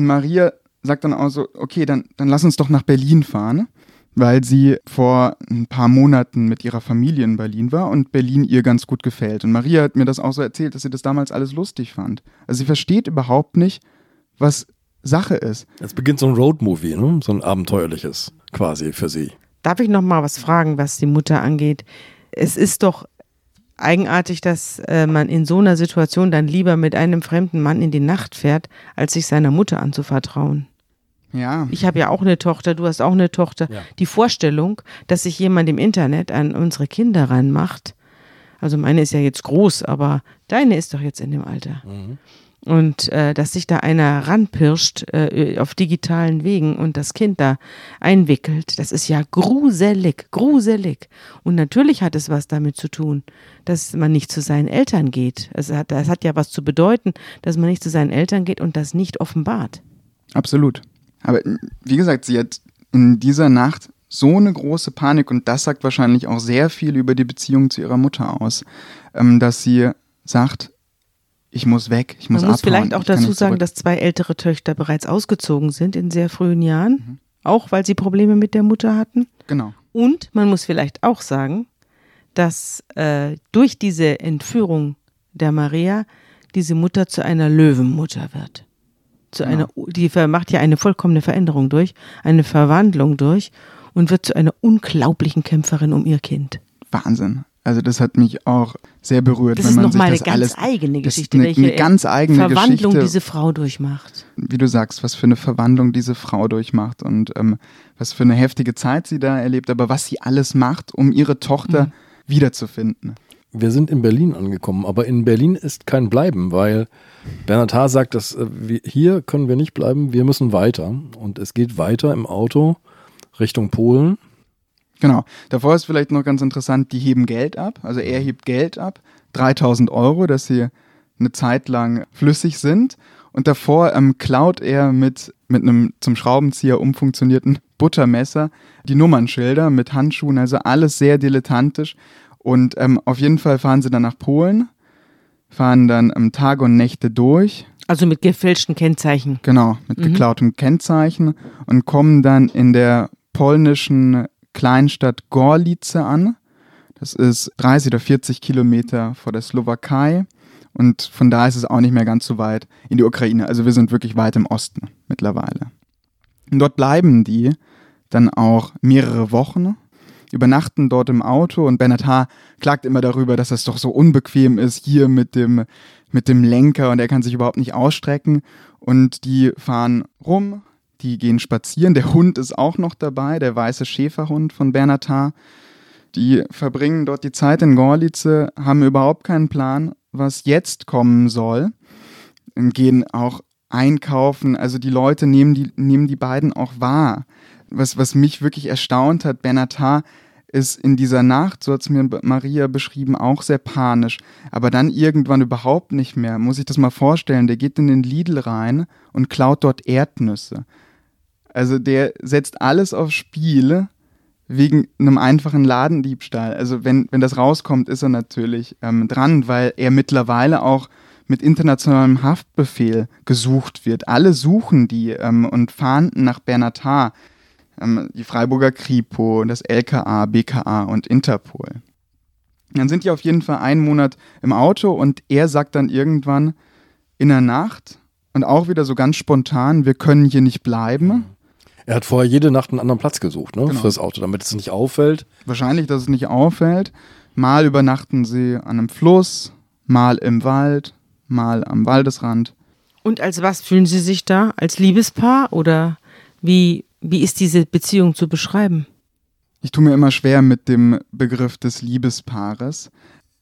Maria sagt dann auch so, okay, dann, dann lass uns doch nach Berlin fahren, weil sie vor ein paar Monaten mit ihrer Familie in Berlin war und Berlin ihr ganz gut gefällt. Und Maria hat mir das auch so erzählt, dass sie das damals alles lustig fand. Also sie versteht überhaupt nicht, was Sache ist. Jetzt beginnt so ein Roadmovie, ne? so ein abenteuerliches quasi für sie. Darf ich noch mal was fragen, was die Mutter angeht? Es ist doch eigenartig, dass äh, man in so einer Situation dann lieber mit einem fremden Mann in die Nacht fährt, als sich seiner Mutter anzuvertrauen. Ja. Ich habe ja auch eine Tochter, du hast auch eine Tochter. Ja. Die Vorstellung, dass sich jemand im Internet an unsere Kinder ranmacht, also meine ist ja jetzt groß, aber deine ist doch jetzt in dem Alter. Und äh, dass sich da einer ranpirscht äh, auf digitalen Wegen und das Kind da einwickelt, das ist ja gruselig, gruselig. Und natürlich hat es was damit zu tun, dass man nicht zu seinen Eltern geht. Es hat, das hat ja was zu bedeuten, dass man nicht zu seinen Eltern geht und das nicht offenbart. Absolut. Aber wie gesagt, sie hat in dieser Nacht so eine große Panik und das sagt wahrscheinlich auch sehr viel über die Beziehung zu ihrer Mutter aus, ähm, dass sie sagt, ich muss weg, ich muss Man muss abhauen, vielleicht auch dazu sagen, dass zwei ältere Töchter bereits ausgezogen sind in sehr frühen Jahren, Mhm. auch weil sie Probleme mit der Mutter hatten. Genau. Und man muss vielleicht auch sagen, dass äh, durch diese Entführung der Maria diese Mutter zu einer Löwenmutter wird. Zu Ja. einer, die macht ja eine vollkommene Veränderung durch, eine Verwandlung durch und wird zu einer unglaublichen Kämpferin um ihr Kind. Wahnsinn. Also das hat mich auch sehr berührt, Das wenn ist man nochmal eine sich das ganz alles, eigene das ist Geschichte, eine, welche eine ganz eigene Verwandlung Geschichte, diese Frau durchmacht. wie du sagst, was für eine Verwandlung diese Frau durchmacht und ähm, was für eine heftige Zeit sie da erlebt, aber was sie alles macht, um ihre Mhm. Tochter wiederzufinden. Wir sind in Berlin angekommen, aber in Berlin ist kein Bleiben, weil Bernhard Haar sagt, dass äh, wir, hier können wir nicht bleiben, wir müssen weiter. Und es geht weiter im Auto Richtung Polen. Genau. Davor ist vielleicht noch ganz interessant, die heben Geld ab. Also er hebt Geld ab, 3000 Euro, dass sie eine Zeit lang flüssig sind. Und davor ähm, klaut er mit, mit einem zum Schraubenzieher umfunktionierten Buttermesser die Nummernschilder mit Handschuhen, also alles sehr dilettantisch. Und ähm, auf jeden Fall fahren sie dann nach Polen, fahren dann ähm, Tage und Nächte durch, Also mit gefälschten Kennzeichen. Genau, mit geklautem Kennzeichen und kommen dann in der polnischen Kleinstadt Gorlice an. Das ist 30 oder 40 Kilometer vor der Slowakei und von da ist es auch nicht mehr ganz so weit in die Ukraine. Also wir sind wirklich weit im Osten mittlerweile. Und dort bleiben die dann auch mehrere Wochen, übernachten dort im Auto und Bernhard H. klagt immer darüber, dass es doch so unbequem ist hier mit dem, mit dem Lenker und er kann sich überhaupt nicht ausstrecken. Und die fahren rum, die gehen spazieren. Der Hund ist auch noch dabei, der weiße Schäferhund von Bernhard H. Die verbringen dort die Zeit in Gorlice, haben überhaupt keinen Plan, was jetzt kommen soll. Und gehen auch einkaufen. Also die Leute nehmen die, nehmen die beiden auch wahr. Was, was mich wirklich erstaunt hat, Bernhard H. ist in dieser Nacht, so hat es mir Maria beschrieben, auch sehr panisch. Aber dann irgendwann überhaupt nicht mehr. Muss ich das mal vorstellen. Der geht in den Lidl rein und klaut dort Erdnüsse. Also der setzt alles aufs Spiel wegen einem einfachen Ladendiebstahl. Also wenn, wenn das rauskommt, ist er natürlich ähm, dran, weil er mittlerweile auch mit internationalem Haftbefehl gesucht wird. Alle suchen die ähm, und fahnden nach Bernhard H., ähm, die Freiburger Kripo, das LKA, BKA und Interpol. Dann sind die auf jeden Fall einen Monat im Auto und er sagt dann irgendwann in der Nacht und auch wieder so ganz spontan, wir können hier nicht bleiben. Er hat vorher jede Nacht einen anderen Platz gesucht, ne, Genau. fürs Auto, damit es nicht auffällt. Wahrscheinlich, dass es nicht auffällt. Mal übernachten sie an einem Fluss, mal im Wald, mal am Waldesrand. Und als was fühlen Sie sich da? Als Liebespaar oder wie, wie ist diese Beziehung zu beschreiben? Ich tue mir immer schwer mit dem Begriff des Liebespaares.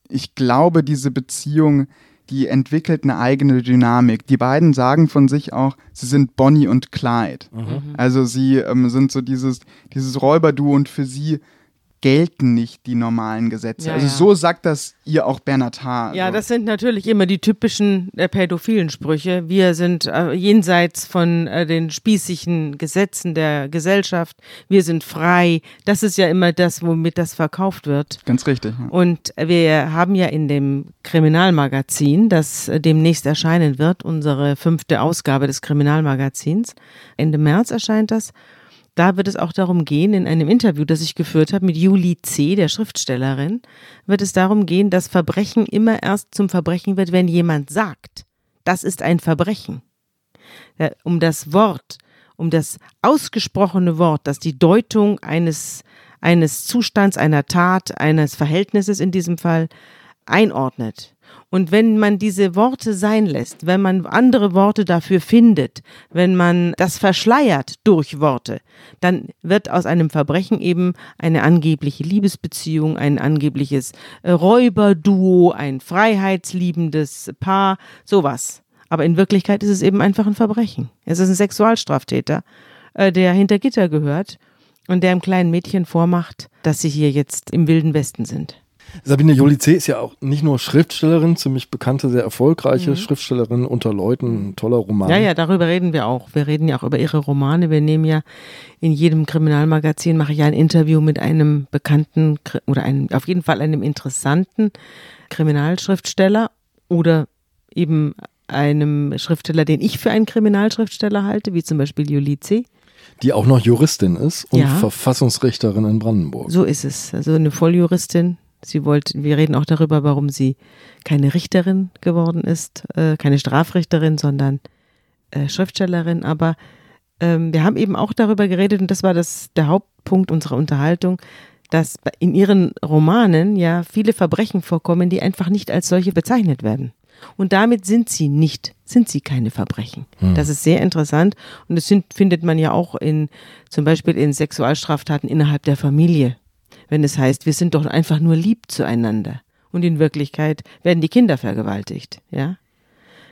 Ich glaube, diese Beziehung, die entwickelt eine eigene Dynamik. Die beiden sagen von sich auch, sie sind Bonnie und Clyde. Also sie ähm, sind so dieses, dieses Räuberduo und für sie gelten nicht die normalen Gesetze. Ja, also ja. so sagt das ihr auch Bernhard Haar. Ja, Also, das sind natürlich immer die typischen äh, pädophilen Sprüche. Wir sind äh, jenseits von äh, den spießigen Gesetzen der Gesellschaft. Wir sind frei. Das ist ja immer das, womit das verkauft wird. Ganz richtig. Ja. Und wir haben ja in dem Kriminalmagazin, das äh, demnächst erscheinen wird, unsere fünfte Ausgabe des Kriminalmagazins, Ende März erscheint das, da wird es auch darum gehen, in einem Interview, das ich geführt habe mit Julie C., der Schriftstellerin, wird es darum gehen, dass Verbrechen immer erst zum Verbrechen wird, wenn jemand sagt, das ist ein Verbrechen. Um das Wort, um das ausgesprochene Wort, das die Deutung eines, eines Zustands, einer Tat, eines Verhältnisses in diesem Fall einordnet. Und wenn man diese Worte sein lässt, wenn man andere Worte dafür findet, wenn man das verschleiert durch Worte, dann wird aus einem Verbrechen eben eine angebliche Liebesbeziehung, ein angebliches äh, Räuberduo, ein freiheitsliebendes Paar, sowas. Aber in Wirklichkeit ist es eben einfach ein Verbrechen. Es ist ein Sexualstraftäter, äh, der hinter Gitter gehört und der einem kleinen Mädchen vormacht, dass sie hier jetzt im Wilden Westen sind. Sabine Jolice ist ja auch nicht nur Schriftstellerin, ziemlich bekannte, sehr erfolgreiche Schriftstellerin unter Leuten, ein toller Roman. Mhm. Ja, ja, darüber reden wir auch. Wir reden ja auch über ihre Romane. Wir nehmen ja in jedem Kriminalmagazin mache ich ja ein Interview mit einem bekannten oder einem, auf jeden Fall einem interessanten Kriminalschriftsteller oder eben einem Schriftsteller, den ich für einen Kriminalschriftsteller halte, wie zum Beispiel Julice. Die auch noch Juristin ist und Ja. Verfassungsrichterin in Brandenburg. So ist es. Also eine Volljuristin. Sie wollte, wir reden auch darüber, warum sie keine Richterin geworden ist, äh, keine Strafrichterin, sondern äh, Schriftstellerin. Aber ähm, wir haben eben auch darüber geredet, und das war das, der Hauptpunkt unserer Unterhaltung, dass in ihren Romanen ja viele Verbrechen vorkommen, die einfach nicht als solche bezeichnet werden. Und damit sind sie nicht, sind sie keine Verbrechen. Das ist sehr interessant. Und das sind, findet man ja auch in, zum Beispiel in Sexualstraftaten innerhalb der Familie. Wenn es heißt, wir sind doch einfach nur lieb zueinander. Und in Wirklichkeit werden die Kinder vergewaltigt, ja.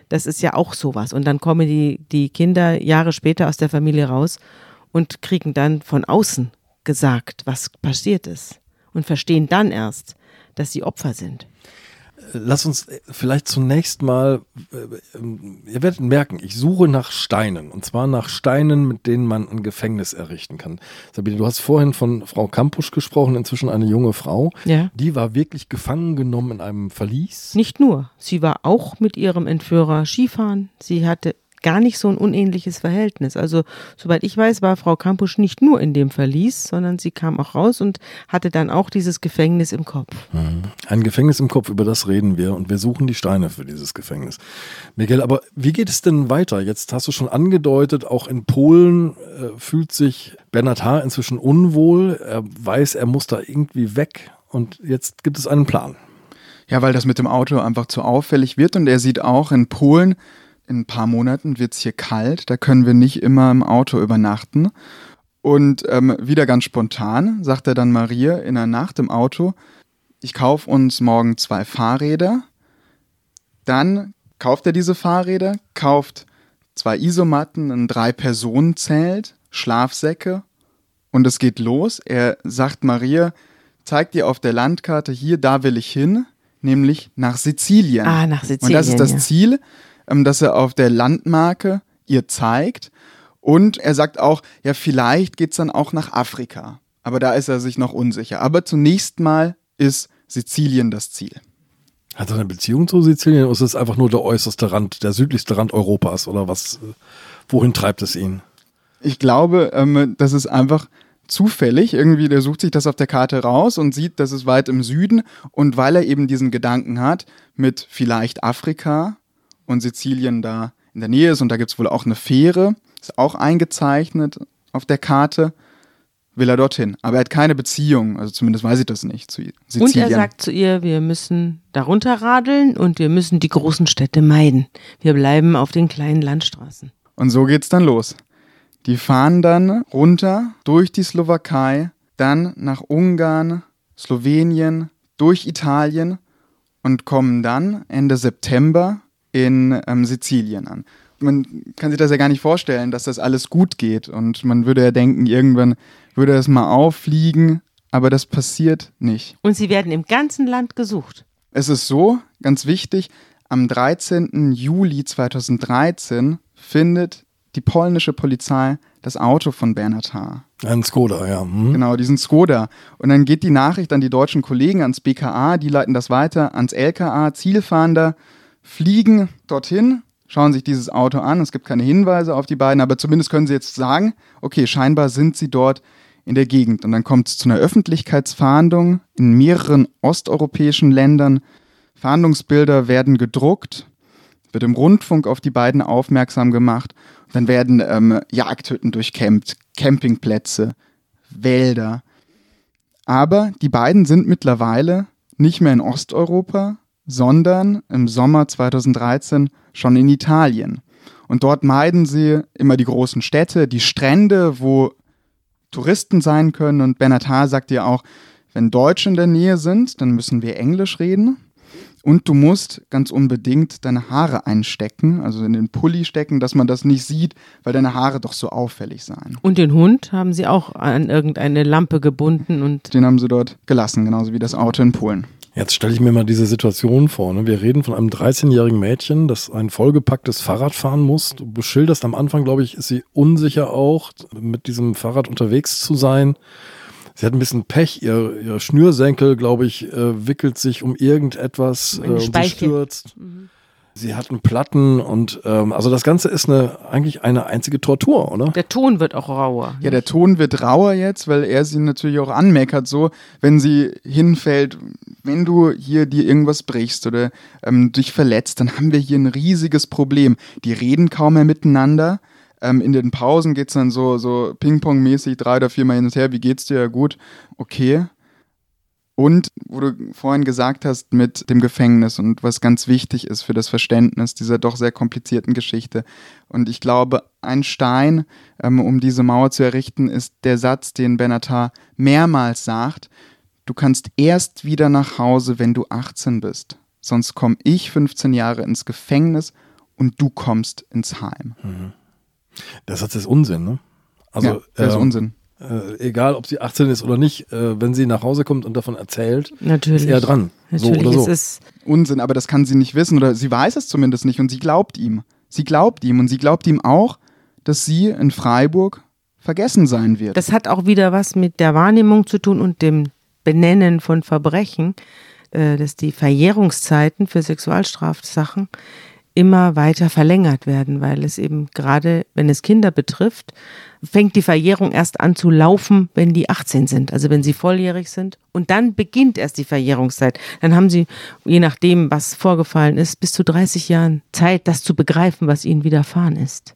Das ist ja auch sowas. Und dann kommen die, die Kinder Jahre später aus der Familie raus und kriegen dann von außen gesagt, was passiert ist. Und verstehen dann erst, dass sie Opfer sind. Lass uns äh, vielleicht zunächst mal, äh, ähm, ihr werdet merken, ich suche nach Steinen. Und zwar nach Steinen, mit denen man ein Gefängnis errichten kann. Sabine, du hast vorhin von Frau Kampusch gesprochen, inzwischen eine junge Frau. Ja. Die war wirklich gefangen genommen in einem Verlies. Nicht nur. Sie war auch mit ihrem Entführer Skifahren. Sie hatte gar nicht so ein unähnliches Verhältnis. Also, soweit ich weiß, war Frau Kampusch nicht nur in dem Verlies, sondern sie kam auch raus und hatte dann auch dieses Gefängnis im Kopf. Ein Gefängnis im Kopf, über das reden wir und wir suchen die Steine für dieses Gefängnis. Miguel, aber wie geht es denn weiter? Jetzt hast du schon angedeutet, auch in Polen äh, fühlt sich Bernhard Haar inzwischen unwohl. Er weiß, er muss da irgendwie weg und jetzt gibt es einen Plan. Ja, weil das mit dem Auto einfach zu auffällig wird und er sieht auch in Polen, in ein paar Monaten wird es hier kalt, da können wir nicht immer im Auto übernachten. Und ähm, wieder ganz spontan sagt er dann Maria in der Nacht im Auto, ich kaufe uns morgen zwei Fahrräder. Dann kauft er diese Fahrräder, kauft zwei Isomatten, ein Drei-Personen-Zelt, Schlafsäcke und es geht los. Er sagt Maria, zeig dir auf der Landkarte hier, da will ich hin, nämlich nach Sizilien. Ah, nach Sizilien. Und das ist das ja. Ziel, ähm, das er auf der Landmarke ihr zeigt. Und er sagt auch, ja, vielleicht geht's dann auch nach Afrika. Aber da ist er sich noch unsicher. Aber zunächst mal ist Sizilien das Ziel. Hat er eine Beziehung zu Sizilien oder ist es einfach nur der äußerste Rand, der südlichste Rand Europas oder was? Wohin treibt es ihn? Ich glaube, ähm, das ist einfach zufällig. Irgendwie, der sucht sich das auf der Karte raus und sieht, das ist weit im Süden. Und weil er eben diesen Gedanken hat, mit vielleicht Afrika und Sizilien da in der Nähe ist und da gibt's wohl auch eine Fähre, ist auch eingezeichnet auf der Karte, will er dorthin. Aber er hat keine Beziehung, also zumindest weiß ich das nicht, zu Sizilien. Und er sagt zu ihr, wir müssen darunter radeln und wir müssen die großen Städte meiden. Wir bleiben auf den kleinen Landstraßen. Und so geht's dann los. Die fahren dann runter durch die Slowakei, dann nach Ungarn, Slowenien, durch Italien und kommen dann Ende September in ähm, Sizilien an. Man kann sich das ja gar nicht vorstellen, dass das alles gut geht. Und man würde ja denken, irgendwann würde es mal auffliegen. aber das passiert nicht. Und sie werden im ganzen Land gesucht. Es ist so, ganz wichtig, am 13. Juli 2013 findet die polnische Polizei das Auto von Bernhard H. Ein Skoda, ja. Hm. Genau, diesen Skoda. Und dann geht die Nachricht an die deutschen Kollegen, ans BKA, die leiten das weiter ans LKA, Zielfahnder, fliegen dorthin, schauen sich dieses Auto an. Es gibt keine Hinweise auf die beiden, aber zumindest können sie jetzt sagen, okay, scheinbar sind sie dort in der Gegend. Und dann kommt es zu einer Öffentlichkeitsfahndung in mehreren osteuropäischen Ländern. Fahndungsbilder werden gedruckt, wird im Rundfunk auf die beiden aufmerksam gemacht. Und dann werden ähm, Jagdhütten durchkämmt, Campingplätze, Wälder. Aber die beiden sind mittlerweile nicht mehr in Osteuropa, sondern im Sommer 2013 schon in Italien. Und dort meiden sie immer die großen Städte, die Strände, wo Touristen sein können. Und Bernhard H. sagt ja auch, wenn Deutsche in der Nähe sind, dann müssen wir Englisch reden. Und du musst ganz unbedingt deine Haare einstecken, also in den Pulli stecken, dass man das nicht sieht, weil deine Haare doch so auffällig seien. Und den Hund haben sie auch an irgendeine Lampe gebunden und. Den haben sie dort gelassen, genauso wie das Auto in Polen. Jetzt stelle ich mir mal diese Situation vor. Ne? Wir reden von einem 13-jährigen Mädchen, das ein vollgepacktes Fahrrad fahren muss. Du beschilderst am Anfang, glaube ich, ist sie unsicher auch, mit diesem Fahrrad unterwegs zu sein. Sie hat ein bisschen Pech, ihr, ihr Schnürsenkel, glaube ich, äh, wickelt sich um irgendetwas äh, und sie stürzt. Mhm. Sie hat einen Platten und ähm, also das Ganze ist eine eigentlich eine einzige Tortur, oder? Der Ton wird auch rauer. Ja, der Ton wird rauer jetzt, weil er sie natürlich auch anmeckert, so wenn sie hinfällt, wenn du hier dir irgendwas brichst oder ähm, dich verletzt, dann haben wir hier ein riesiges Problem. Die reden kaum mehr miteinander. Ähm, in den Pausen geht es dann so, so Ping-Pong-mäßig drei oder viermal hin und her. Wie geht's dir? Ja, gut. Okay. Und wo du vorhin gesagt hast mit dem Gefängnis und was ganz wichtig ist für das Verständnis dieser doch sehr komplizierten Geschichte. Und ich glaube, ein Stein, ähm, um diese Mauer zu errichten, ist der Satz, den Benatar mehrmals sagt. Du kannst erst wieder nach Hause, wenn du 18 bist. Sonst komme ich 15 Jahre ins Gefängnis und du kommst ins Heim. Mhm. Satz ist Unsinn, ne? Also, ja, ähm, ist Unsinn. Äh, egal, ob sie 18 ist oder nicht, äh, wenn sie nach Hause kommt und davon erzählt, Natürlich. ist er dran. Natürlich so oder so. ist es Unsinn, aber das kann sie nicht wissen oder sie weiß es zumindest nicht und sie glaubt ihm. Sie glaubt ihm und sie glaubt ihm auch, dass sie in Freiburg vergessen sein wird. Das hat auch wieder was mit der Wahrnehmung zu tun und dem Benennen von Verbrechen, äh, dass die Verjährungszeiten für Sexualstrafsachen immer weiter verlängert werden, weil es eben gerade, wenn es Kinder betrifft, fängt die Verjährung erst an zu laufen, wenn die 18 sind, also wenn sie volljährig sind. Und dann beginnt erst die Verjährungszeit. Dann haben sie, je nachdem, was vorgefallen ist, bis zu 30 Jahren Zeit, das zu begreifen, was ihnen widerfahren ist.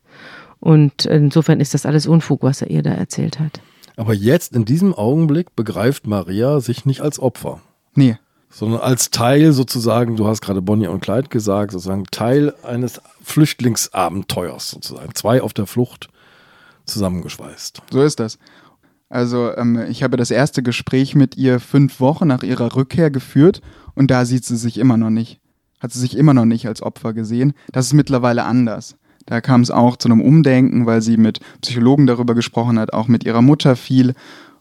Und insofern ist das alles Unfug, was er ihr da erzählt hat. Aber jetzt, in diesem Augenblick, begreift Maria sich nicht als Opfer. Nee sondern als Teil sozusagen, du hast gerade Bonnie und Clyde gesagt, sozusagen Teil eines Flüchtlingsabenteuers sozusagen. Zwei auf der Flucht zusammengeschweißt. So ist das. Also ähm, ich habe das erste Gespräch mit ihr fünf Wochen nach ihrer Rückkehr geführt und da sieht sie sich immer noch nicht. Hat sie sich immer noch nicht als Opfer gesehen. Das ist mittlerweile anders. Da kam es auch zu einem Umdenken, weil sie mit Psychologen darüber gesprochen hat, auch mit ihrer Mutter viel.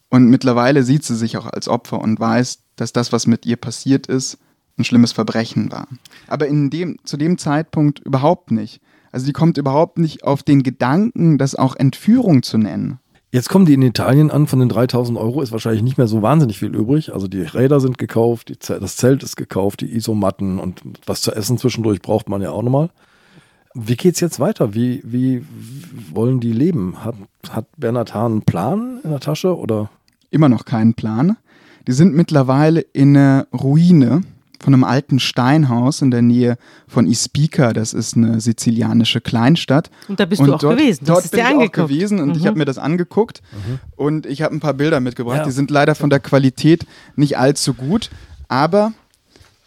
Und mittlerweile sieht sie sich auch als Opfer und weiß, dass das, was mit ihr passiert ist, ein schlimmes Verbrechen war. Aber in dem, zu dem Zeitpunkt überhaupt nicht. Also die kommt überhaupt nicht auf den Gedanken, das auch Entführung zu nennen. Jetzt kommen die in Italien an, von den 3000 Euro ist wahrscheinlich nicht mehr so wahnsinnig viel übrig. Also die Räder sind gekauft, die, das Zelt ist gekauft, die Isomatten und was zu essen zwischendurch braucht man ja auch nochmal. Wie geht's jetzt weiter? Wie, wie wollen die leben? Hat, hat Bernhard Hahn einen Plan in der Tasche oder? Immer noch keinen Plan. Die sind mittlerweile in einer Ruine von einem alten Steinhaus in der Nähe von Ispica. Das ist eine sizilianische Kleinstadt. Und da bist und du auch dort, gewesen. dort bin ich angeguckt. auch gewesen und mhm. ich habe mir das angeguckt mhm. und ich habe ein paar Bilder mitgebracht. Ja. Die sind leider von der Qualität nicht allzu gut, aber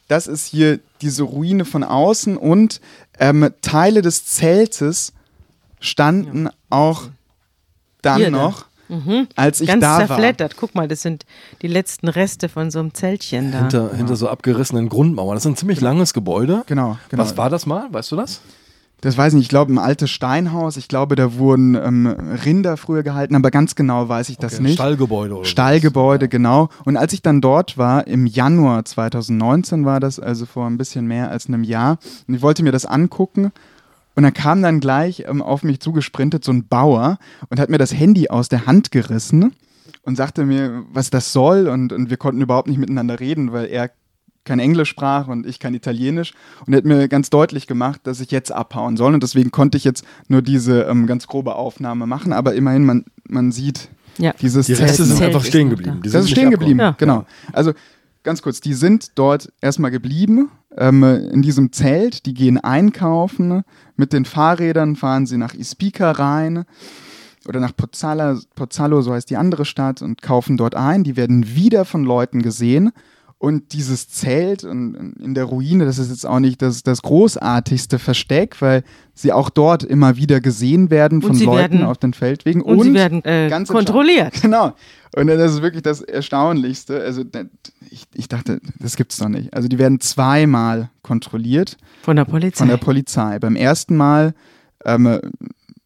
das ist hier diese Ruine von außen und ähm, Teile des Zeltes standen ja. auch dann hier, noch. Mhm. als ich Ganz da zerflettert. War. Guck mal, das sind die letzten Reste von so einem Zeltchen da. Hinter, hinter so abgerissenen Grundmauern. Das ist ein ziemlich langes Gebäude. Genau, genau. Was war das mal? Weißt du das? Das weiß ich nicht, ich glaube ein altes Steinhaus, ich glaube, da wurden ähm, Rinder früher gehalten, aber ganz genau weiß ich das Okay, nicht. Stallgebäude oder Stallgebäude, sowas. genau. Und als ich dann dort war, im Januar 2019 war das, also vor ein bisschen mehr als einem Jahr, und ich wollte mir das angucken. Und dann kam dann gleich ähm, auf mich zugesprintet so ein Bauer und hat mir das Handy aus der Hand gerissen und sagte mir, was das soll. Und, und wir konnten überhaupt nicht miteinander reden, weil er kein Englisch sprach und ich kein Italienisch. Und er hat mir ganz deutlich gemacht, dass ich jetzt abhauen soll. Und deswegen konnte ich jetzt nur diese ähm, ganz grobe Aufnahme machen. Aber immerhin, man, man sieht Ja. dieses Die Reste Zelt sind einfach stehen geblieben. Die Das ist stehen geblieben, Ja. genau. Also ganz kurz, die sind dort erstmal geblieben ähm, in diesem Zelt, die gehen einkaufen, mit den Fahrrädern fahren sie nach Ispica rein oder nach Pozzalla, Pozzallo, so heißt die andere Stadt, und kaufen dort ein. Die werden wieder von Leuten gesehen. Und dieses Zelt und in der Ruine, das ist jetzt auch nicht das, das großartigste Versteck, weil sie auch dort immer wieder gesehen werden von Leuten werden- auf den Feldwegen. Und, sie werden äh, ganz kontrolliert. Genau. Und das ist wirklich das Erstaunlichste. Also ich, ich dachte, das gibt's doch nicht. Also die werden zweimal kontrolliert Von der Polizei. von der Polizei. Beim ersten Mal ähm,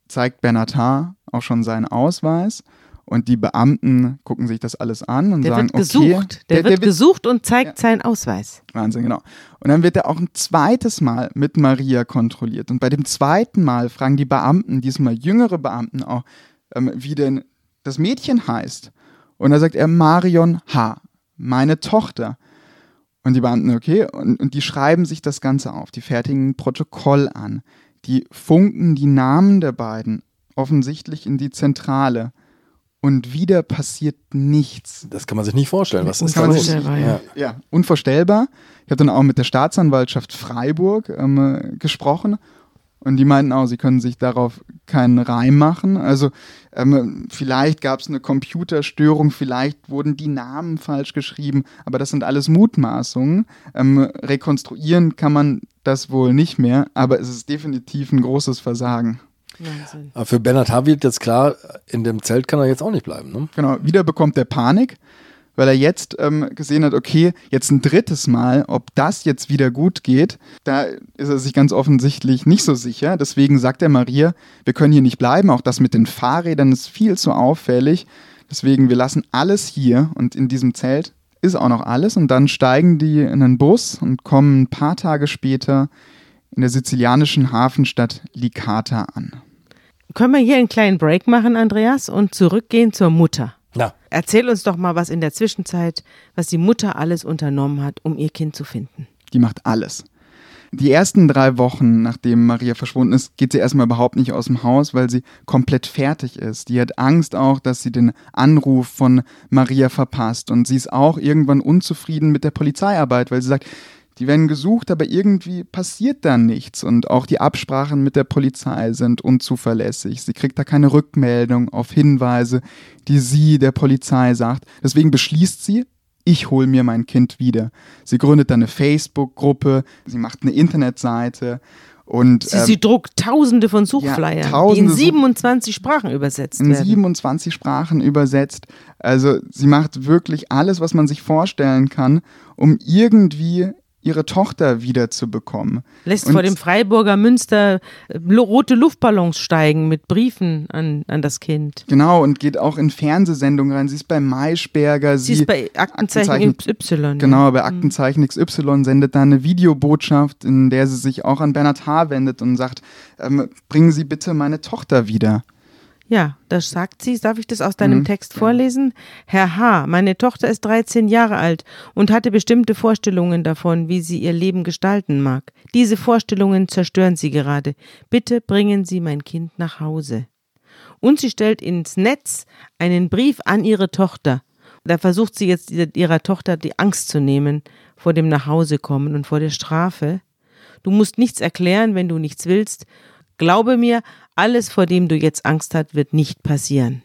zeigt Bernardin auch schon seinen Ausweis und die Beamten gucken sich das alles an und der sagen, wird gesucht. okay, Der, wird gesucht und zeigt seinen Ausweis. Wahnsinn, genau. Und dann wird er auch ein zweites Mal mit Maria kontrolliert. Und bei dem zweiten Mal fragen die Beamten, diesmal jüngere Beamten auch, ähm, wie denn das Mädchen heißt. Und da sagt er Marion H., meine Tochter. Und die Beamten, okay, und, und die schreiben sich das Ganze auf, die fertigen ein Protokoll an, die funken die Namen der beiden offensichtlich in die Zentrale. Und wieder passiert nichts. Das kann man sich nicht vorstellen. Was ist kann da man los? sich- Unvorstellbar, ja. Ja, unvorstellbar. Ich habe dann auch mit der Staatsanwaltschaft Freiburg ähm, äh, gesprochen und die meinten auch, sie können sich darauf keinen Reim machen. Also ähm, vielleicht gab es eine Computerstörung, vielleicht wurden die Namen falsch geschrieben, aber das sind alles Mutmaßungen. Ähm, rekonstruieren kann man das wohl nicht mehr, aber es ist definitiv ein großes Versagen. Wahnsinn. Aber für Bernhard H. wird jetzt klar, in dem Zelt kann er jetzt auch nicht bleiben. Ne? Genau, wieder bekommt er Panik, weil er jetzt ähm, gesehen hat, okay, jetzt ein drittes Mal, ob das jetzt wieder gut geht, da ist er sich ganz offensichtlich nicht so sicher. Deswegen sagt er Maria, wir können hier nicht bleiben, auch das mit den Fahrrädern ist viel zu auffällig. Deswegen, wir lassen alles hier und in diesem Zelt ist auch noch alles und dann steigen die in einen Bus und kommen ein paar Tage später in der sizilianischen Hafenstadt Licata an. Können wir hier einen kleinen Break machen, Andreas, und zurückgehen zur Mutter? Na, Erzähl uns doch mal, was in der Zwischenzeit, was die Mutter alles unternommen hat, um ihr Kind zu finden. Die macht alles. Die ersten drei Wochen, nachdem Maria verschwunden ist, geht sie erstmal überhaupt nicht aus dem Haus, weil sie komplett fertig ist. Die hat Angst auch, dass sie den Anruf von Maria verpasst. Und sie ist auch irgendwann unzufrieden mit der Polizeiarbeit, weil sie sagt, die werden gesucht, aber irgendwie passiert da nichts. Und auch die Absprachen mit der Polizei sind unzuverlässig. Sie kriegt da keine Rückmeldung auf Hinweise, die sie der Polizei sagt. Deswegen beschließt sie, ich hole mir mein Kind wieder. Sie gründet dann eine Facebook-Gruppe, sie macht eine Internetseite und Sie, ähm, sie druckt tausende von Suchflyern, tausende die in 27 Sprachen übersetzt in werden. 27 Sprachen übersetzt. Also sie macht wirklich alles, was man sich vorstellen kann, um irgendwie ihre Tochter wiederzubekommen. Lässt Und- vor dem Freiburger Münster äh, rote Luftballons steigen mit Briefen an, an das Kind. Genau, und geht auch in Fernsehsendungen rein. Sie ist bei Maischberger. Sie ist bei Aktenzeichen Y. Genau, bei Mhm. Aktenzeichen XY sendet da eine Videobotschaft, in der sie sich auch an Bernhard H. wendet und sagt, ähm, bringen Sie bitte meine Tochter wieder. Ja, das sagt sie. Darf ich das aus deinem Mhm. Text vorlesen? Herr H., meine Tochter ist 13 Jahre alt und hatte bestimmte Vorstellungen davon, wie sie ihr Leben gestalten mag. Diese Vorstellungen zerstören sie gerade. Bitte bringen Sie mein Kind nach Hause. Und sie stellt ins Netz einen Brief an ihre Tochter. Da versucht sie jetzt ihrer Tochter die Angst zu nehmen vor dem Nachhausekommen und vor der Strafe. Du musst nichts erklären, wenn du nichts willst. Glaube mir, alles, vor dem du jetzt Angst hast, wird nicht passieren.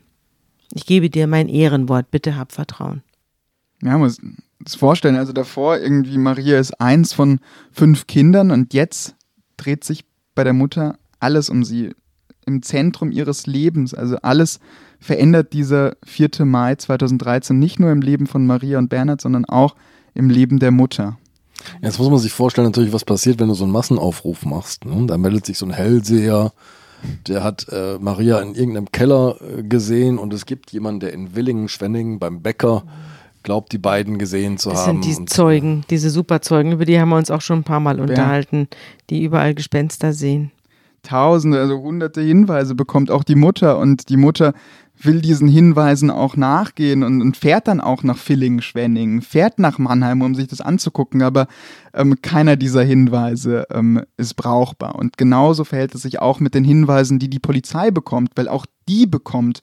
Ich gebe dir mein Ehrenwort, bitte hab Vertrauen. Ja, muss das vorstellen. Also davor irgendwie Maria ist eins von fünf Kindern und jetzt dreht sich bei der Mutter alles um sie. Im Zentrum ihres Lebens. Also alles verändert dieser 4. Mai 2013 nicht nur im Leben von Maria und Bernhard, sondern auch im Leben der Mutter. Jetzt muss man sich vorstellen, natürlich, was passiert, wenn du so einen Massenaufruf machst. Ne? Da meldet sich so ein Hellseher, der hat äh, Maria in irgendeinem Keller äh, gesehen und es gibt jemanden, der in Willingen, Schwenningen beim Bäcker glaubt, die beiden gesehen zu Das haben. sind die Und- Zeugen, diese Superzeugen, über die haben wir uns auch schon ein paar Mal unterhalten, die überall Gespenster sehen. Tausende, also hunderte Hinweise bekommt auch die Mutter und die Mutter will diesen Hinweisen auch nachgehen und, und fährt dann auch nach Villingen-Schwenningen, fährt nach Mannheim, um sich das anzugucken, aber ähm, keiner dieser Hinweise ähm, ist brauchbar. Und genauso verhält es sich auch mit den Hinweisen, die die Polizei bekommt, weil auch die bekommt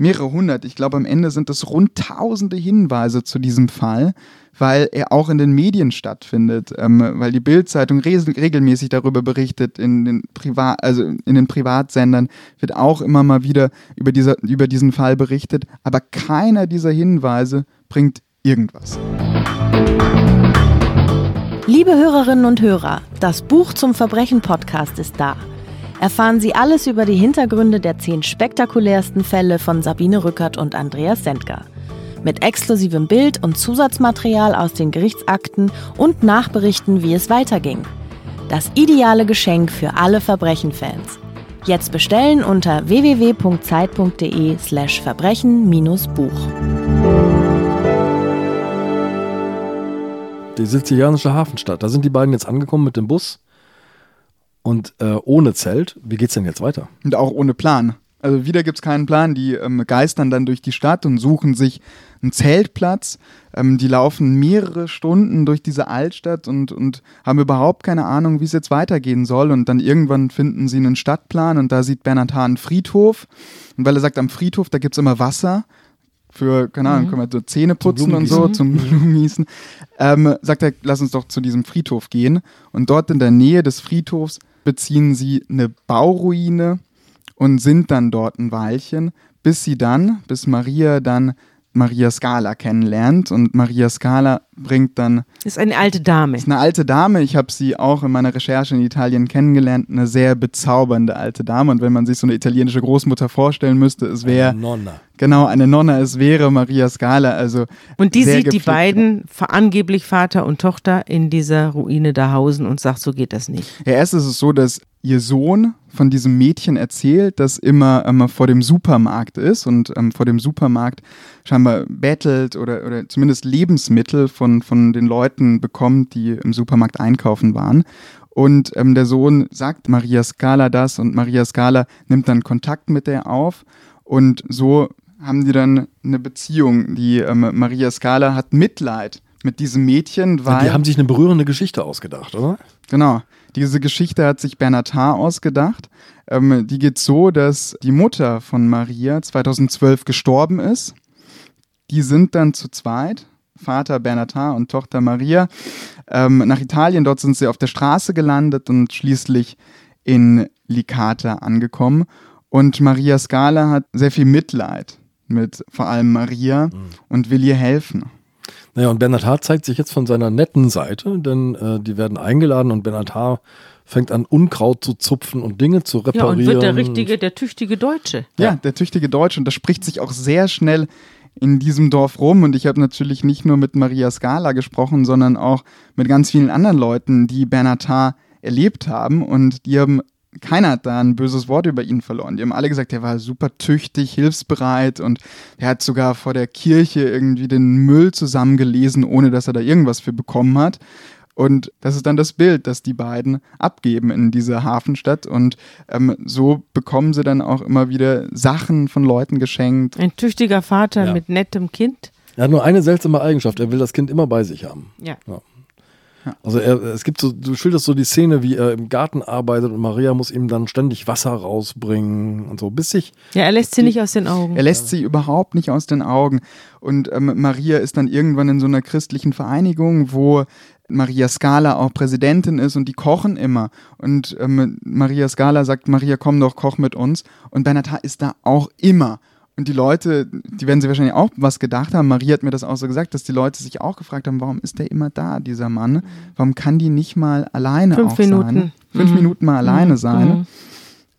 mehrere hundert, ich glaube am Ende sind es rund tausende Hinweise zu diesem Fall, weil er auch in den Medien stattfindet, ähm, weil die Bildzeitung regelmäßig darüber berichtet, in den Privat, also in den Privatsendern wird auch immer mal wieder über, dieser, über diesen Fall berichtet, aber keiner dieser Hinweise bringt irgendwas. Liebe Hörerinnen und Hörer, das Buch zum Verbrechen Podcast ist da. Erfahren Sie alles über die Hintergründe der zehn spektakulärsten Fälle von Sabine Rückert und Andreas Sendker. Mit exklusivem Bild und Zusatzmaterial aus den Gerichtsakten und Nachberichten, wie es weiterging. Das ideale Geschenk für alle Verbrechenfans. Jetzt bestellen unter www.zeit.de slash verbrechen-buch. die sizilianische Hafenstadt. Da sind die beiden jetzt angekommen mit dem Bus und äh, ohne Zelt. Wie geht's denn jetzt weiter? Und auch ohne Plan. Also wieder gibt es keinen Plan. Die ähm, geistern dann durch die Stadt und suchen sich einen Zeltplatz. Ähm, die laufen mehrere Stunden durch diese Altstadt und, und haben überhaupt keine Ahnung, wie es jetzt weitergehen soll. Und dann irgendwann finden sie einen Stadtplan und da sieht Bernhard Hahn einen Friedhof. Und weil er sagt, am Friedhof, da gibt es immer Wasser. Für, keine Ahnung, können wir so Zähne putzen und so, zum Blumengießen. Ähm, sagt er, lass uns doch zu diesem Friedhof gehen. Und dort in der Nähe des Friedhofs beziehen sie eine Bauruine und sind dann dort ein Weilchen, bis sie dann, bis Maria dann Maria Scala kennenlernt. Und Maria Scala bringt dann, Ist eine alte Dame. ist eine alte Dame, ich habe sie auch in meiner Recherche in Italien kennengelernt, eine sehr bezaubernde alte Dame und wenn man sich so eine italienische Großmutter vorstellen müsste, es wäre Nonna. genau eine Nonna, es wäre Maria Scala, also Und die sieht die beiden, ver- angeblich Vater und Tochter, in dieser Ruine da hausen und sagt, so geht das nicht. Ja, erst ist es so, dass ihr Sohn von diesem Mädchen erzählt, das immer, immer vor dem Supermarkt ist und ähm, vor dem Supermarkt scheinbar bettelt oder, oder zumindest Lebensmittel von, von den Leuten bekommt, die im Supermarkt einkaufen waren. Und ähm, der Sohn sagt Maria Scala das und Maria Scala nimmt dann Kontakt mit der auf und so haben die dann eine Beziehung. Die ähm, Maria Scala hat Mitleid mit diesem Mädchen, weil Die haben sich eine berührende Geschichte ausgedacht, oder? Genau. Diese Geschichte hat sich Bernhard Haar ausgedacht. Ähm, die geht so, dass die Mutter von Maria 2012 gestorben ist. Die sind dann zu zweit, Vater Bernhard Haar und Tochter Maria, ähm, nach Italien. Dort sind sie auf der Straße gelandet und schließlich in Licata angekommen. Und Maria Scala hat sehr viel Mitleid mit vor allem Maria und will ihr helfen. Naja, und Bernhard Haar zeigt sich jetzt von seiner netten Seite, denn äh, die werden eingeladen und Bernhard Haar fängt an, Unkraut zu zupfen und Dinge zu Ja, reparieren. und wird der richtige, der tüchtige Deutsche. Ja, der tüchtige Deutsche. Und das spricht sich auch sehr schnell in diesem Dorf rum. Und ich habe natürlich nicht nur mit Maria Scala gesprochen, sondern auch mit ganz vielen anderen Leuten, die Bernhard Haar erlebt haben. Und die haben, keiner hat da ein böses Wort über ihn verloren. Die haben alle gesagt, er war super tüchtig, hilfsbereit und er hat sogar vor der Kirche irgendwie den Müll zusammengelesen, ohne dass er da irgendwas für bekommen hat. Und das ist dann das Bild, das die beiden abgeben in dieser Hafenstadt. Und ähm, so bekommen sie dann auch immer wieder Sachen von Leuten geschenkt. Ein tüchtiger Vater Ja. mit nettem Kind. Er hat nur eine seltsame Eigenschaft, er will das Kind immer bei sich haben. Ja. Also er, es gibt so, du schilderst so die Szene, wie er im Garten arbeitet und Maria muss ihm dann ständig Wasser rausbringen und so, bis sich Ja, er lässt sie nicht aus den Augen. Er lässt sie überhaupt nicht aus den Augen. Und ähm, Maria ist dann irgendwann in so einer christlichen Vereinigung, wo Maria Scala auch Präsidentin ist und die kochen immer. Und ähm, Maria Scala sagt, Maria, komm doch, koch mit uns. Und Bernhard ist da auch immer. Und die Leute, die werden sich wahrscheinlich auch was gedacht haben. Maria hat mir das auch so gesagt, dass die Leute sich auch gefragt haben, warum ist der immer da, dieser Mann? Warum kann die nicht mal alleine Fünf auch sein? Minuten. Fünf Mhm. Minuten mal alleine Mhm. sein. Mhm.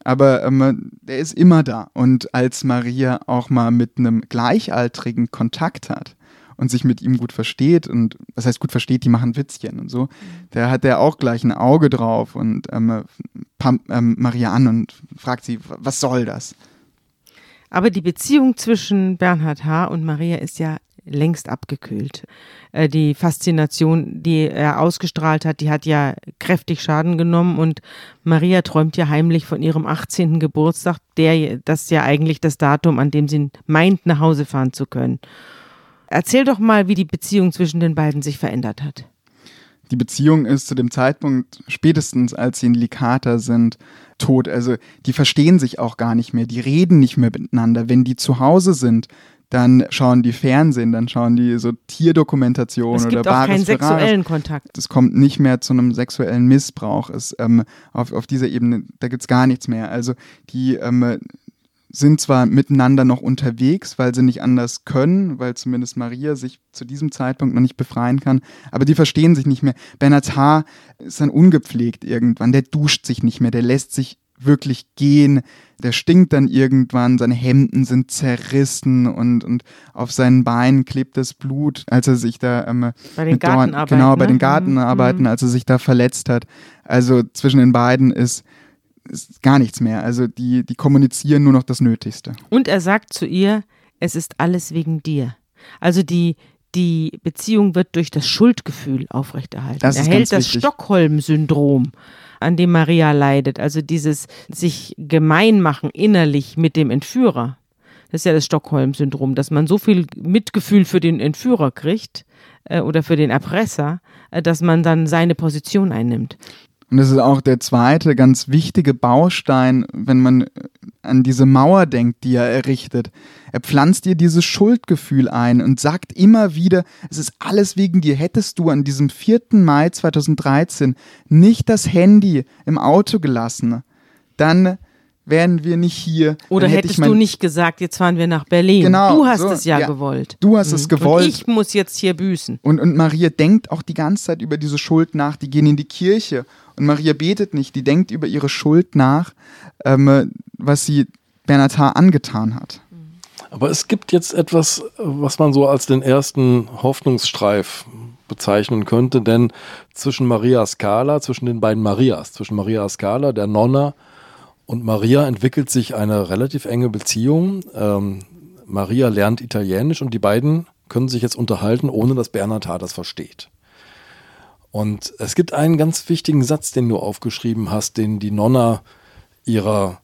Aber ähm, der ist immer da. Und als Maria auch mal mit einem Gleichaltrigen Kontakt hat und sich mit ihm gut versteht und was heißt gut versteht, die machen Witzchen und so, der hat der auch gleich ein Auge drauf und ähm, pumpt ähm, Maria an und fragt sie, was soll das? Aber die Beziehung zwischen Bernhard H. und Maria ist ja längst abgekühlt. Äh, die Faszination, die er ausgestrahlt hat, die hat ja kräftig Schaden genommen und Maria träumt ja heimlich von ihrem 18. Geburtstag, der das ist ja eigentlich das Datum, an dem sie meint, nach Hause fahren zu können. Erzähl doch mal, wie die Beziehung zwischen den beiden sich verändert hat. Die Beziehung ist zu dem Zeitpunkt, spätestens als sie in Licata sind, tot. Also die verstehen sich auch gar nicht mehr, die reden nicht mehr miteinander. Wenn die zu Hause sind, dann schauen die Fernsehen, dann schauen die so Tierdokumentationen oder Es gibt auch keinen sexuellen Kontakt. Es kommt nicht mehr zu einem sexuellen Missbrauch. Es, ähm, auf, auf dieser Ebene, da gibt es gar nichts mehr. Also die ähm, sind zwar miteinander noch unterwegs, weil sie nicht anders können, weil zumindest Maria sich zu diesem Zeitpunkt noch nicht befreien kann, aber die verstehen sich nicht mehr. Bernhards Haar ist dann ungepflegt irgendwann, der duscht sich nicht mehr, der lässt sich wirklich gehen, der stinkt dann irgendwann, seine Hemden sind zerrissen und, und auf seinen Beinen klebt das Blut, als er sich da ähm, bei den Gartenarbeiten, genau, bei ne? den Gartenarbeiten, Mhm. als er sich da verletzt hat. Also zwischen den beiden ist, ist gar nichts mehr. Also die, die kommunizieren nur noch das Nötigste. Und er sagt zu ihr, es ist alles wegen dir. Also die, die Beziehung wird durch das Schuldgefühl aufrechterhalten. Das er ist hält das. Stockholm-Syndrom, an dem Maria leidet, also dieses sich gemein machen innerlich mit dem Entführer. Das ist ja das Stockholm-Syndrom, dass man so viel Mitgefühl für den Entführer kriegt äh, oder für den Erpresser, äh, dass man dann seine Position einnimmt. Und das ist auch der zweite ganz wichtige Baustein, wenn man äh, an diese Mauer denkt, die er errichtet. Er pflanzt dir dieses Schuldgefühl ein und sagt immer wieder, es ist alles wegen dir. Hättest du an diesem 4. Mai 2013 nicht das Handy im Auto gelassen, dann wären wir nicht hier. Oder hätte hättest du nicht gesagt, jetzt fahren wir nach Berlin. Genau, du hast so, es ja, ja. gewollt. Du hast es Mhm. gewollt. Und ich muss jetzt hier büßen. Und, und Maria denkt auch die ganze Zeit über diese Schuld nach. Die gehen in die Kirche und Maria betet nicht. Die denkt über ihre Schuld nach, ähm, was sie Bernhard H. angetan hat. Aber es gibt jetzt etwas, was man so als den ersten Hoffnungsstreif bezeichnen könnte, denn zwischen Maria Scala, zwischen den beiden Marias, zwischen Maria Scala, der Nonna, und Maria entwickelt sich eine relativ enge Beziehung. Ähm, Maria lernt Italienisch und die beiden können sich jetzt unterhalten, ohne dass Bernhard das versteht. Und es gibt einen ganz wichtigen Satz, den du aufgeschrieben hast, den die Nonna ihrer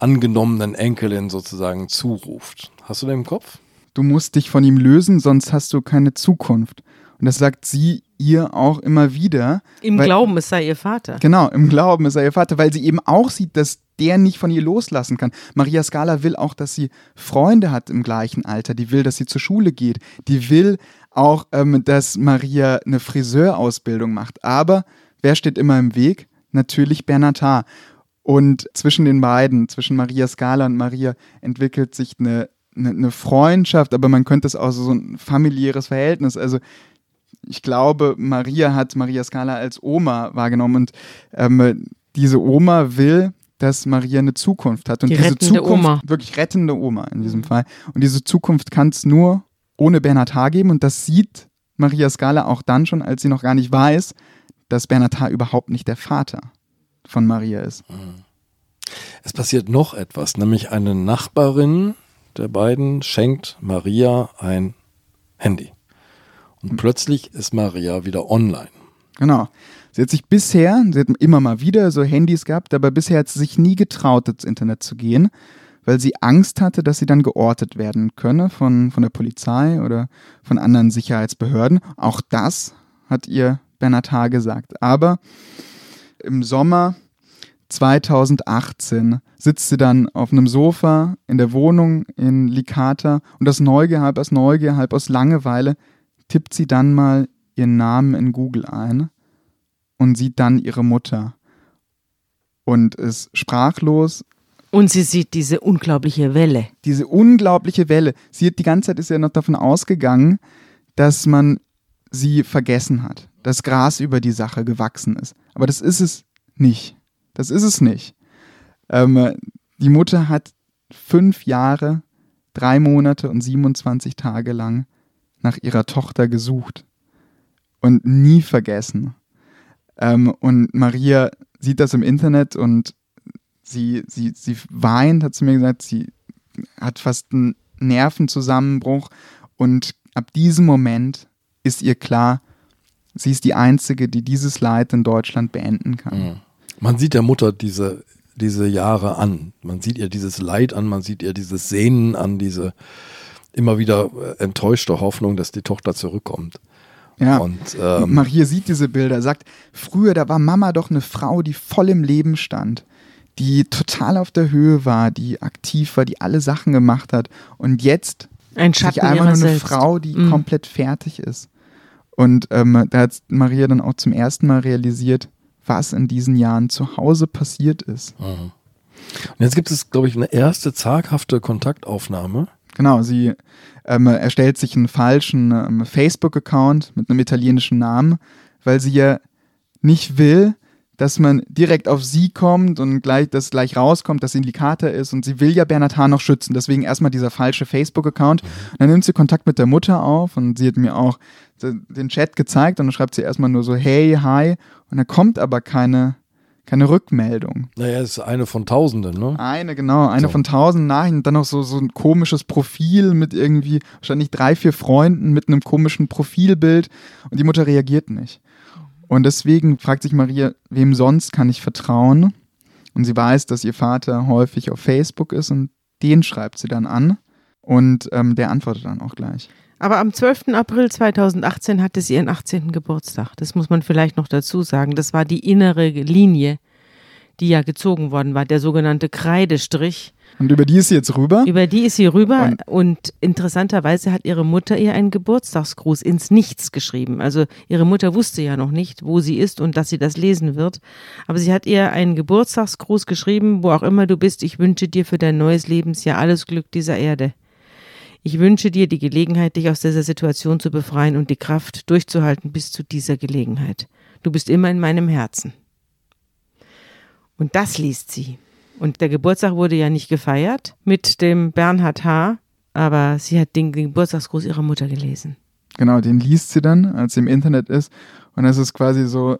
angenommenen Enkelin sozusagen zuruft. Hast du den im Kopf? Du musst dich von ihm lösen, sonst hast du keine Zukunft. Und das sagt sie ihr auch immer wieder. Im weil- Glauben, es sei ihr Vater. Genau, im Glauben ist er ihr Vater, weil sie eben auch sieht, dass der nicht von ihr loslassen kann. Maria Scala will auch, dass sie Freunde hat im gleichen Alter. Die will, dass sie zur Schule geht. Die will auch, ähm, dass Maria eine Friseurausbildung macht. Aber wer steht immer im Weg? Natürlich Bernhard H. Und zwischen den beiden, zwischen Maria Scala und Maria, entwickelt sich eine, eine, eine Freundschaft, aber man könnte es auch so ein familiäres Verhältnis. Also ich glaube, Maria hat Maria Scala als Oma wahrgenommen und ähm, diese Oma will, dass Maria eine Zukunft hat. Und Die diese rettende Zukunft, Oma. wirklich rettende Oma in diesem Fall. Und diese Zukunft kann es nur ohne Bernhard H. geben. Und das sieht Maria Scala auch dann schon, als sie noch gar nicht weiß, dass Bernhard H. überhaupt nicht der Vater von Maria ist. Es passiert noch etwas, nämlich eine Nachbarin der beiden schenkt Maria ein Handy. Und plötzlich ist Maria wieder online. Genau. Sie hat sich bisher, sie hat immer mal wieder so Handys gehabt, aber bisher hat sie sich nie getraut, ins Internet zu gehen, weil sie Angst hatte, dass sie dann geortet werden könne von, von der Polizei oder von anderen Sicherheitsbehörden. Auch das hat ihr Bernhard H. gesagt. Aber im Sommer 2018 sitzt sie dann auf einem Sofa in der Wohnung in Licata und das Neugier, halb aus Neugier, halb aus Langeweile, tippt sie dann mal ihren Namen in Google ein und sieht dann ihre Mutter und ist sprachlos. Und sie sieht diese unglaubliche Welle. Diese unglaubliche Welle. Sie hat die ganze Zeit ist ja noch davon ausgegangen, dass man sie vergessen hat, dass Gras über die Sache gewachsen ist. Aber das ist es nicht. Das ist es nicht. Ähm, die Mutter hat fünf Jahre, drei Monate und 27 Tage lang nach ihrer Tochter gesucht und nie vergessen. Ähm, und Maria sieht das im Internet und sie, sie, sie weint, hat sie mir gesagt, sie hat fast einen Nervenzusammenbruch und ab diesem Moment ist ihr klar, sie ist die Einzige, die dieses Leid in Deutschland beenden kann. Man sieht der Mutter diese, diese Jahre an. Man sieht ihr dieses Leid an, man sieht ihr dieses Sehnen an, diese immer wieder äh, enttäuschte Hoffnung, dass die Tochter zurückkommt. Ja, und ähm, Maria sieht diese Bilder, sagt, früher, da war Mama doch eine Frau, die voll im Leben stand, die total auf der Höhe war, die aktiv war, die alle Sachen gemacht hat. Und jetzt ein Schatten ich einfach nur eine selbst. Frau, die Mhm. komplett fertig ist. Und ähm, da hat Maria dann auch zum ersten Mal realisiert, was in diesen Jahren zu Hause passiert ist. Mhm. Und jetzt gibt es, glaube ich, eine erste zaghafte Kontaktaufnahme. Genau, sie ähm, erstellt sich einen falschen ähm, Facebook-Account mit einem italienischen Namen, weil sie ja nicht will, dass man direkt auf sie kommt und gleich das gleich rauskommt, dass sie ein Likater ist und sie will ja Bernhard Hahn noch schützen. Deswegen erstmal dieser falsche Facebook-Account. Und Dann nimmt sie Kontakt mit der Mutter auf und sie hat mir auch den Chat gezeigt und dann schreibt sie erstmal nur so hey, hi und da kommt aber keine, keine Rückmeldung. Naja, es ist eine von Tausenden, ne? Eine, genau, eine So. von tausend Nachrichten. Dann noch so, so ein komisches Profil mit irgendwie wahrscheinlich drei, vier Freunden mit einem komischen Profilbild und die Mutter reagiert nicht. Und deswegen fragt sich Maria, wem sonst kann ich vertrauen? Und sie weiß, dass ihr Vater häufig auf Facebook ist und den schreibt sie dann an und ähm, der antwortet dann auch gleich. Aber am 12. April 2018 hatte sie ihren 18. Geburtstag. Das muss man vielleicht noch dazu sagen. Das war die innere Linie, die ja gezogen worden war, der sogenannte Kreidestrich. Und über die ist sie jetzt rüber. Über die ist sie rüber Und- und, interessanterweise hat ihre Mutter ihr einen Geburtstagsgruß ins Nichts geschrieben. Also ihre Mutter wusste ja noch nicht, wo sie ist und dass sie das lesen wird. Aber sie hat ihr einen Geburtstagsgruß geschrieben, wo auch immer du bist. Ich wünsche dir für dein neues Lebensjahr alles Glück dieser Erde. Ich wünsche dir die Gelegenheit, dich aus dieser Situation zu befreien und die Kraft durchzuhalten bis zu dieser Gelegenheit. Du bist immer in meinem Herzen. Und das liest sie. Und der Geburtstag wurde ja nicht gefeiert mit dem Bernhard H., aber sie hat den Geburtstagsgruß ihrer Mutter gelesen. Genau, den liest sie dann, als sie im Internet ist. Und das ist quasi so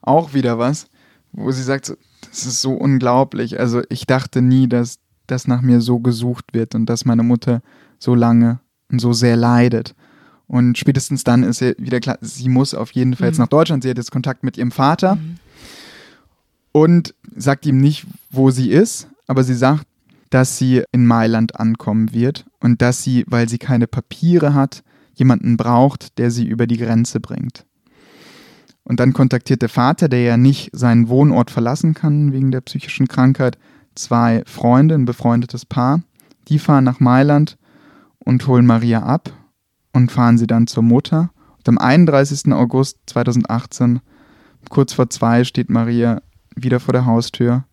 auch wieder was, wo sie sagt, das ist so unglaublich. Also ich dachte nie, dass das nach mir so gesucht wird und dass meine Mutter so lange und so sehr leidet. Und spätestens dann ist ihr wieder klar, sie muss auf jeden Fall jetzt nach Deutschland. Sie hat jetzt Kontakt mit ihrem Vater und sagt ihm nicht, wo sie ist, aber sie sagt, dass sie in Mailand ankommen wird und dass sie, weil sie keine Papiere hat, jemanden braucht, der sie über die Grenze bringt. Und dann kontaktiert der Vater, der ja nicht seinen Wohnort verlassen kann wegen der psychischen Krankheit, zwei Freunde, ein befreundetes Paar. Die fahren nach Mailand und holen Maria ab und fahren sie dann zur Mutter. Und am 31. August 2018, kurz vor zwei, steht Maria wieder vor der Haustür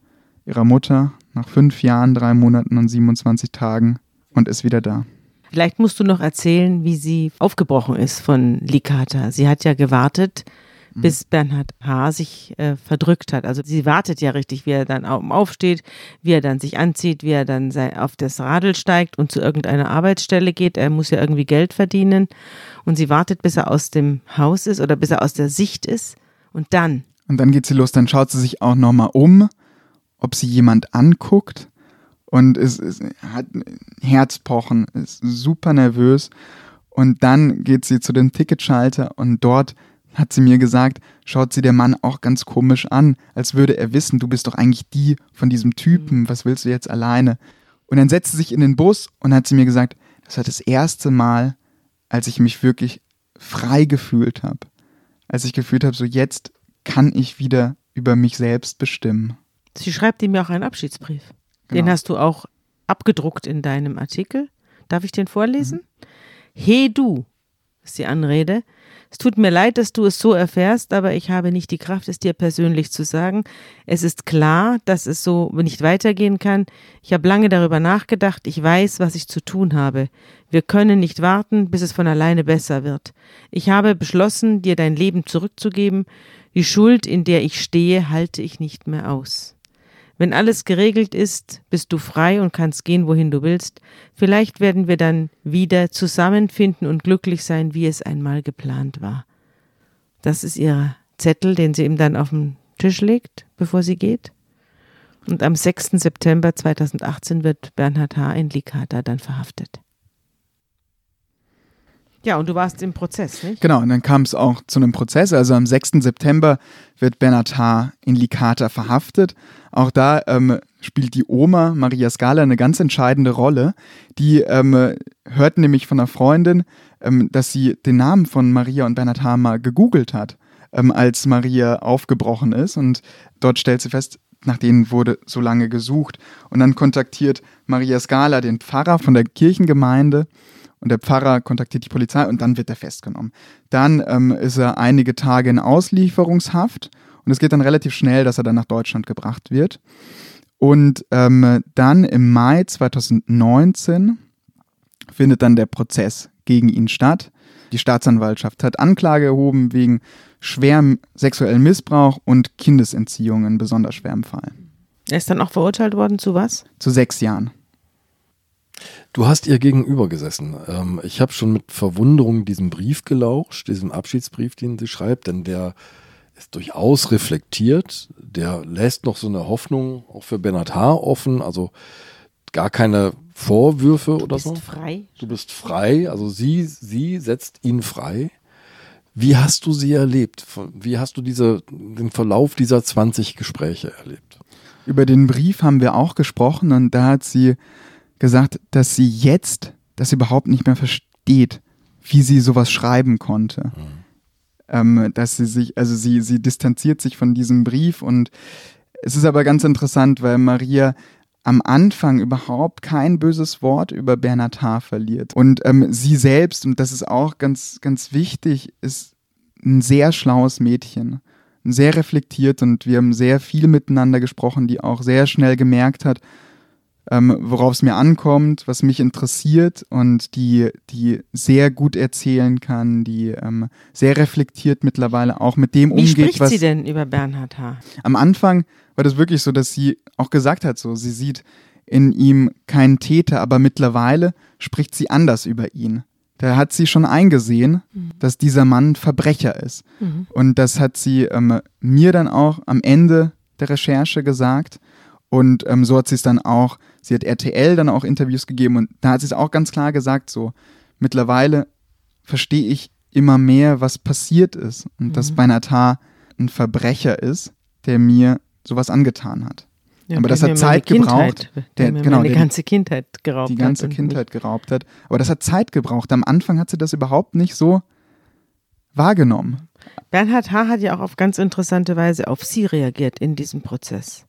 ihrer Mutter nach fünf Jahren, drei Monaten und 27 Tagen und ist wieder da. Vielleicht musst du noch erzählen, wie sie aufgebrochen ist von Licata. Sie hat ja gewartet, bis Bernhard H. sich äh, verdrückt hat. Also sie wartet ja richtig, wie er dann au- aufsteht, wie er dann sich anzieht, wie er dann auf das Radl steigt und zu irgendeiner Arbeitsstelle geht. Er muss ja irgendwie Geld verdienen. Und sie wartet, bis er aus dem Haus ist oder bis er aus der Sicht ist. Und dann Und dann geht sie los, dann schaut sie sich auch nochmal um, ob sie jemand anguckt und ist, ist, hat Herzpochen, ist super nervös. Und dann geht sie zu dem Ticketschalter und dort hat sie mir gesagt, schaut sie der Mann auch ganz komisch an, als würde er wissen, du bist doch eigentlich die von diesem Typen, was willst du jetzt alleine? Und dann setzt sie sich in den Bus und hat sie mir gesagt, das war das erste Mal, als ich mich wirklich frei gefühlt habe. Als ich gefühlt habe, so jetzt kann ich wieder über mich selbst bestimmen. Sie schreibt ihm ja auch einen Abschiedsbrief. Den Genau. hast du auch abgedruckt in deinem Artikel. Darf ich den vorlesen? Mhm. He du, ist die Anrede. Es tut mir leid, dass du es so erfährst, aber ich habe nicht die Kraft, es dir persönlich zu sagen. Es ist klar, dass es so nicht weitergehen kann. Ich habe lange darüber nachgedacht. Ich weiß, was ich zu tun habe. Wir können nicht warten, bis es von alleine besser wird. Ich habe beschlossen, dir dein Leben zurückzugeben. Die Schuld, in der ich stehe, halte ich nicht mehr aus. Wenn alles geregelt ist, bist du frei und kannst gehen, wohin du willst. Vielleicht werden wir dann wieder zusammenfinden und glücklich sein, wie es einmal geplant war. Das ist ihr Zettel, den sie ihm dann auf den Tisch legt, bevor sie geht. Und am 6. September 2018 wird Bernhard H. in Licata dann verhaftet. Ja, und du warst im Prozess, nicht? Genau, und dann kam es auch zu einem Prozess. Also am 6. September wird Bernhard in Licata verhaftet. Auch da ähm, spielt die Oma Maria Scala eine ganz entscheidende Rolle. Die ähm, hört nämlich von einer Freundin, ähm, dass sie den Namen von Maria und Bernhard mal gegoogelt hat, ähm, als Maria aufgebrochen ist. Und dort stellt sie fest, nach denen wurde so lange gesucht. Und dann kontaktiert Maria Scala den Pfarrer von der Kirchengemeinde und der Pfarrer kontaktiert die Polizei und dann wird er festgenommen. Dann ähm, ist er einige Tage in Auslieferungshaft und es geht dann relativ schnell, dass er dann nach Deutschland gebracht wird. Und ähm, dann im Mai 2019 findet dann der Prozess gegen ihn statt. Die Staatsanwaltschaft hat Anklage erhoben wegen schwerem sexuellen Missbrauch und Kindesentziehung in besonders schwerem Fall. Er ist dann auch verurteilt worden zu was? Zu sechs Jahren. Du hast ihr gegenüber gesessen. Ähm, ich habe schon mit Verwunderung diesen Brief gelauscht, diesen Abschiedsbrief, den sie schreibt, denn der ist durchaus reflektiert. Der lässt noch so eine Hoffnung auch für Bernhard H. offen, also gar keine Vorwürfe oder so. Du bist frei. Du bist frei, also sie, sie setzt ihn frei. Wie hast du sie erlebt? Wie hast du diese, den Verlauf dieser 20 Gespräche erlebt? Über den Brief haben wir auch gesprochen und da hat sie gesagt, dass sie jetzt das überhaupt nicht mehr versteht, wie sie sowas schreiben konnte. Mhm. Ähm, dass sie sich, also sie, sie distanziert sich von diesem Brief und es ist aber ganz interessant, weil Maria am Anfang überhaupt kein böses Wort über Bernhard H. verliert. Und ähm, sie selbst, und das ist auch ganz, ganz wichtig, ist ein sehr schlaues Mädchen. Sehr reflektiert und wir haben sehr viel miteinander gesprochen, die auch sehr schnell gemerkt hat, ähm, worauf es mir ankommt, was mich interessiert und die, die sehr gut erzählen kann, die ähm, sehr reflektiert mittlerweile auch mit dem Wie umgeht, spricht was sie denn über Bernhard H.? am Anfang war das wirklich so, dass sie auch gesagt hat, so sie sieht in ihm keinen Täter, aber mittlerweile spricht sie anders über ihn. Da hat sie schon eingesehen, Mhm. dass dieser Mann Verbrecher ist. Mhm. Und das hat sie ähm, mir dann auch am Ende der Recherche gesagt. Und ähm, so hat sie es dann auch, sie hat RTL dann auch Interviews gegeben und da hat sie es auch ganz klar gesagt, so mittlerweile verstehe ich immer mehr, was passiert ist und dass Bernhard H. ein Verbrecher ist, der mir sowas angetan hat. Ja, Aber das hat Zeit gebraucht. Der, Der- mir genau, meine der- ganze Kindheit geraubt die ganze hat Kindheit geraubt hat. Aber das hat Zeit gebraucht. Am Anfang hat sie das überhaupt nicht so wahrgenommen. mich- Bernhard H. hat ja auch auf ganz interessante Weise auf sie reagiert in diesem Prozess.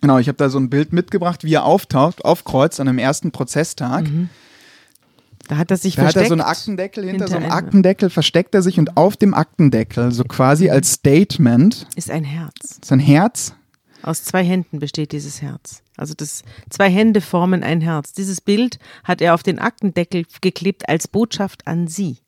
Genau, ich habe da so ein Bild mitgebracht, wie er auftaucht, aufkreuzt an dem ersten Prozesstag. Da hat er sich Da hat er versteckt. so einen Aktendeckel, hinter, hinter so einem einem- Aktendeckel versteckt er sich und auf dem Aktendeckel, so quasi als Statement, ist ein Herz. sein Herz. Aus zwei Händen besteht dieses Herz. Also das zwei Hände formen ein Herz. Dieses Bild hat er auf den Aktendeckel geklebt als Botschaft an sie.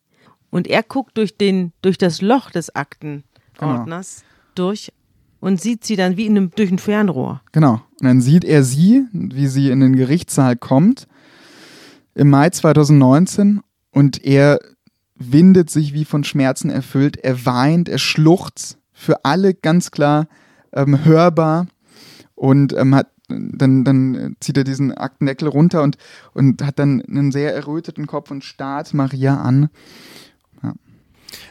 Und er guckt durch den durch das Loch des Aktenordners durch und sieht sie dann wie in einem, durch ein Fernrohr. Genau. Und dann sieht er sie, wie sie in den Gerichtssaal kommt, im Mai 2019 und er windet sich wie von Schmerzen erfüllt. Er weint, er schluchzt, für alle ganz klar ähm, hörbar und ähm, hat dann, dann zieht er diesen Aktendeckel runter und, und hat dann einen sehr erröteten Kopf und starrt Maria an.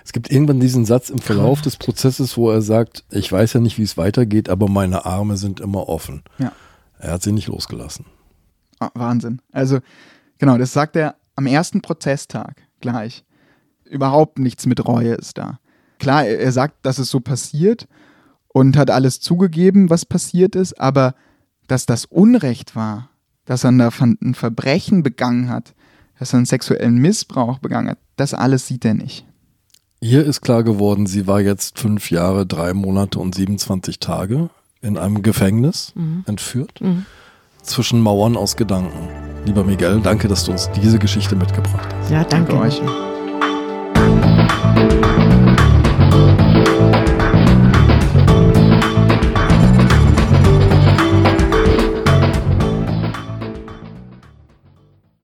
Es gibt irgendwann diesen Satz im Verlauf des Prozesses, wo er sagt, ich weiß ja nicht, wie es weitergeht, aber meine Arme sind immer offen. Ja. Er hat sie nicht losgelassen. Ah, Wahnsinn. Also, genau, das sagt er am ersten Prozesstag gleich. Überhaupt nichts mit Reue ist da. Klar, er, sagt, dass es so passiert und hat alles zugegeben, was passiert ist, aber dass das Unrecht war, dass er ein Verbrechen begangen hat, dass er einen sexuellen Missbrauch begangen hat, das alles sieht er nicht. Ihr ist klar geworden, sie war jetzt fünf Jahre, drei Monate und 27 Tage in einem Gefängnis mhm. entführt, mhm. zwischen Mauern aus Gedanken. Lieber Miguel, danke, dass du uns diese Geschichte mitgebracht hast. Ja, danke, danke euch.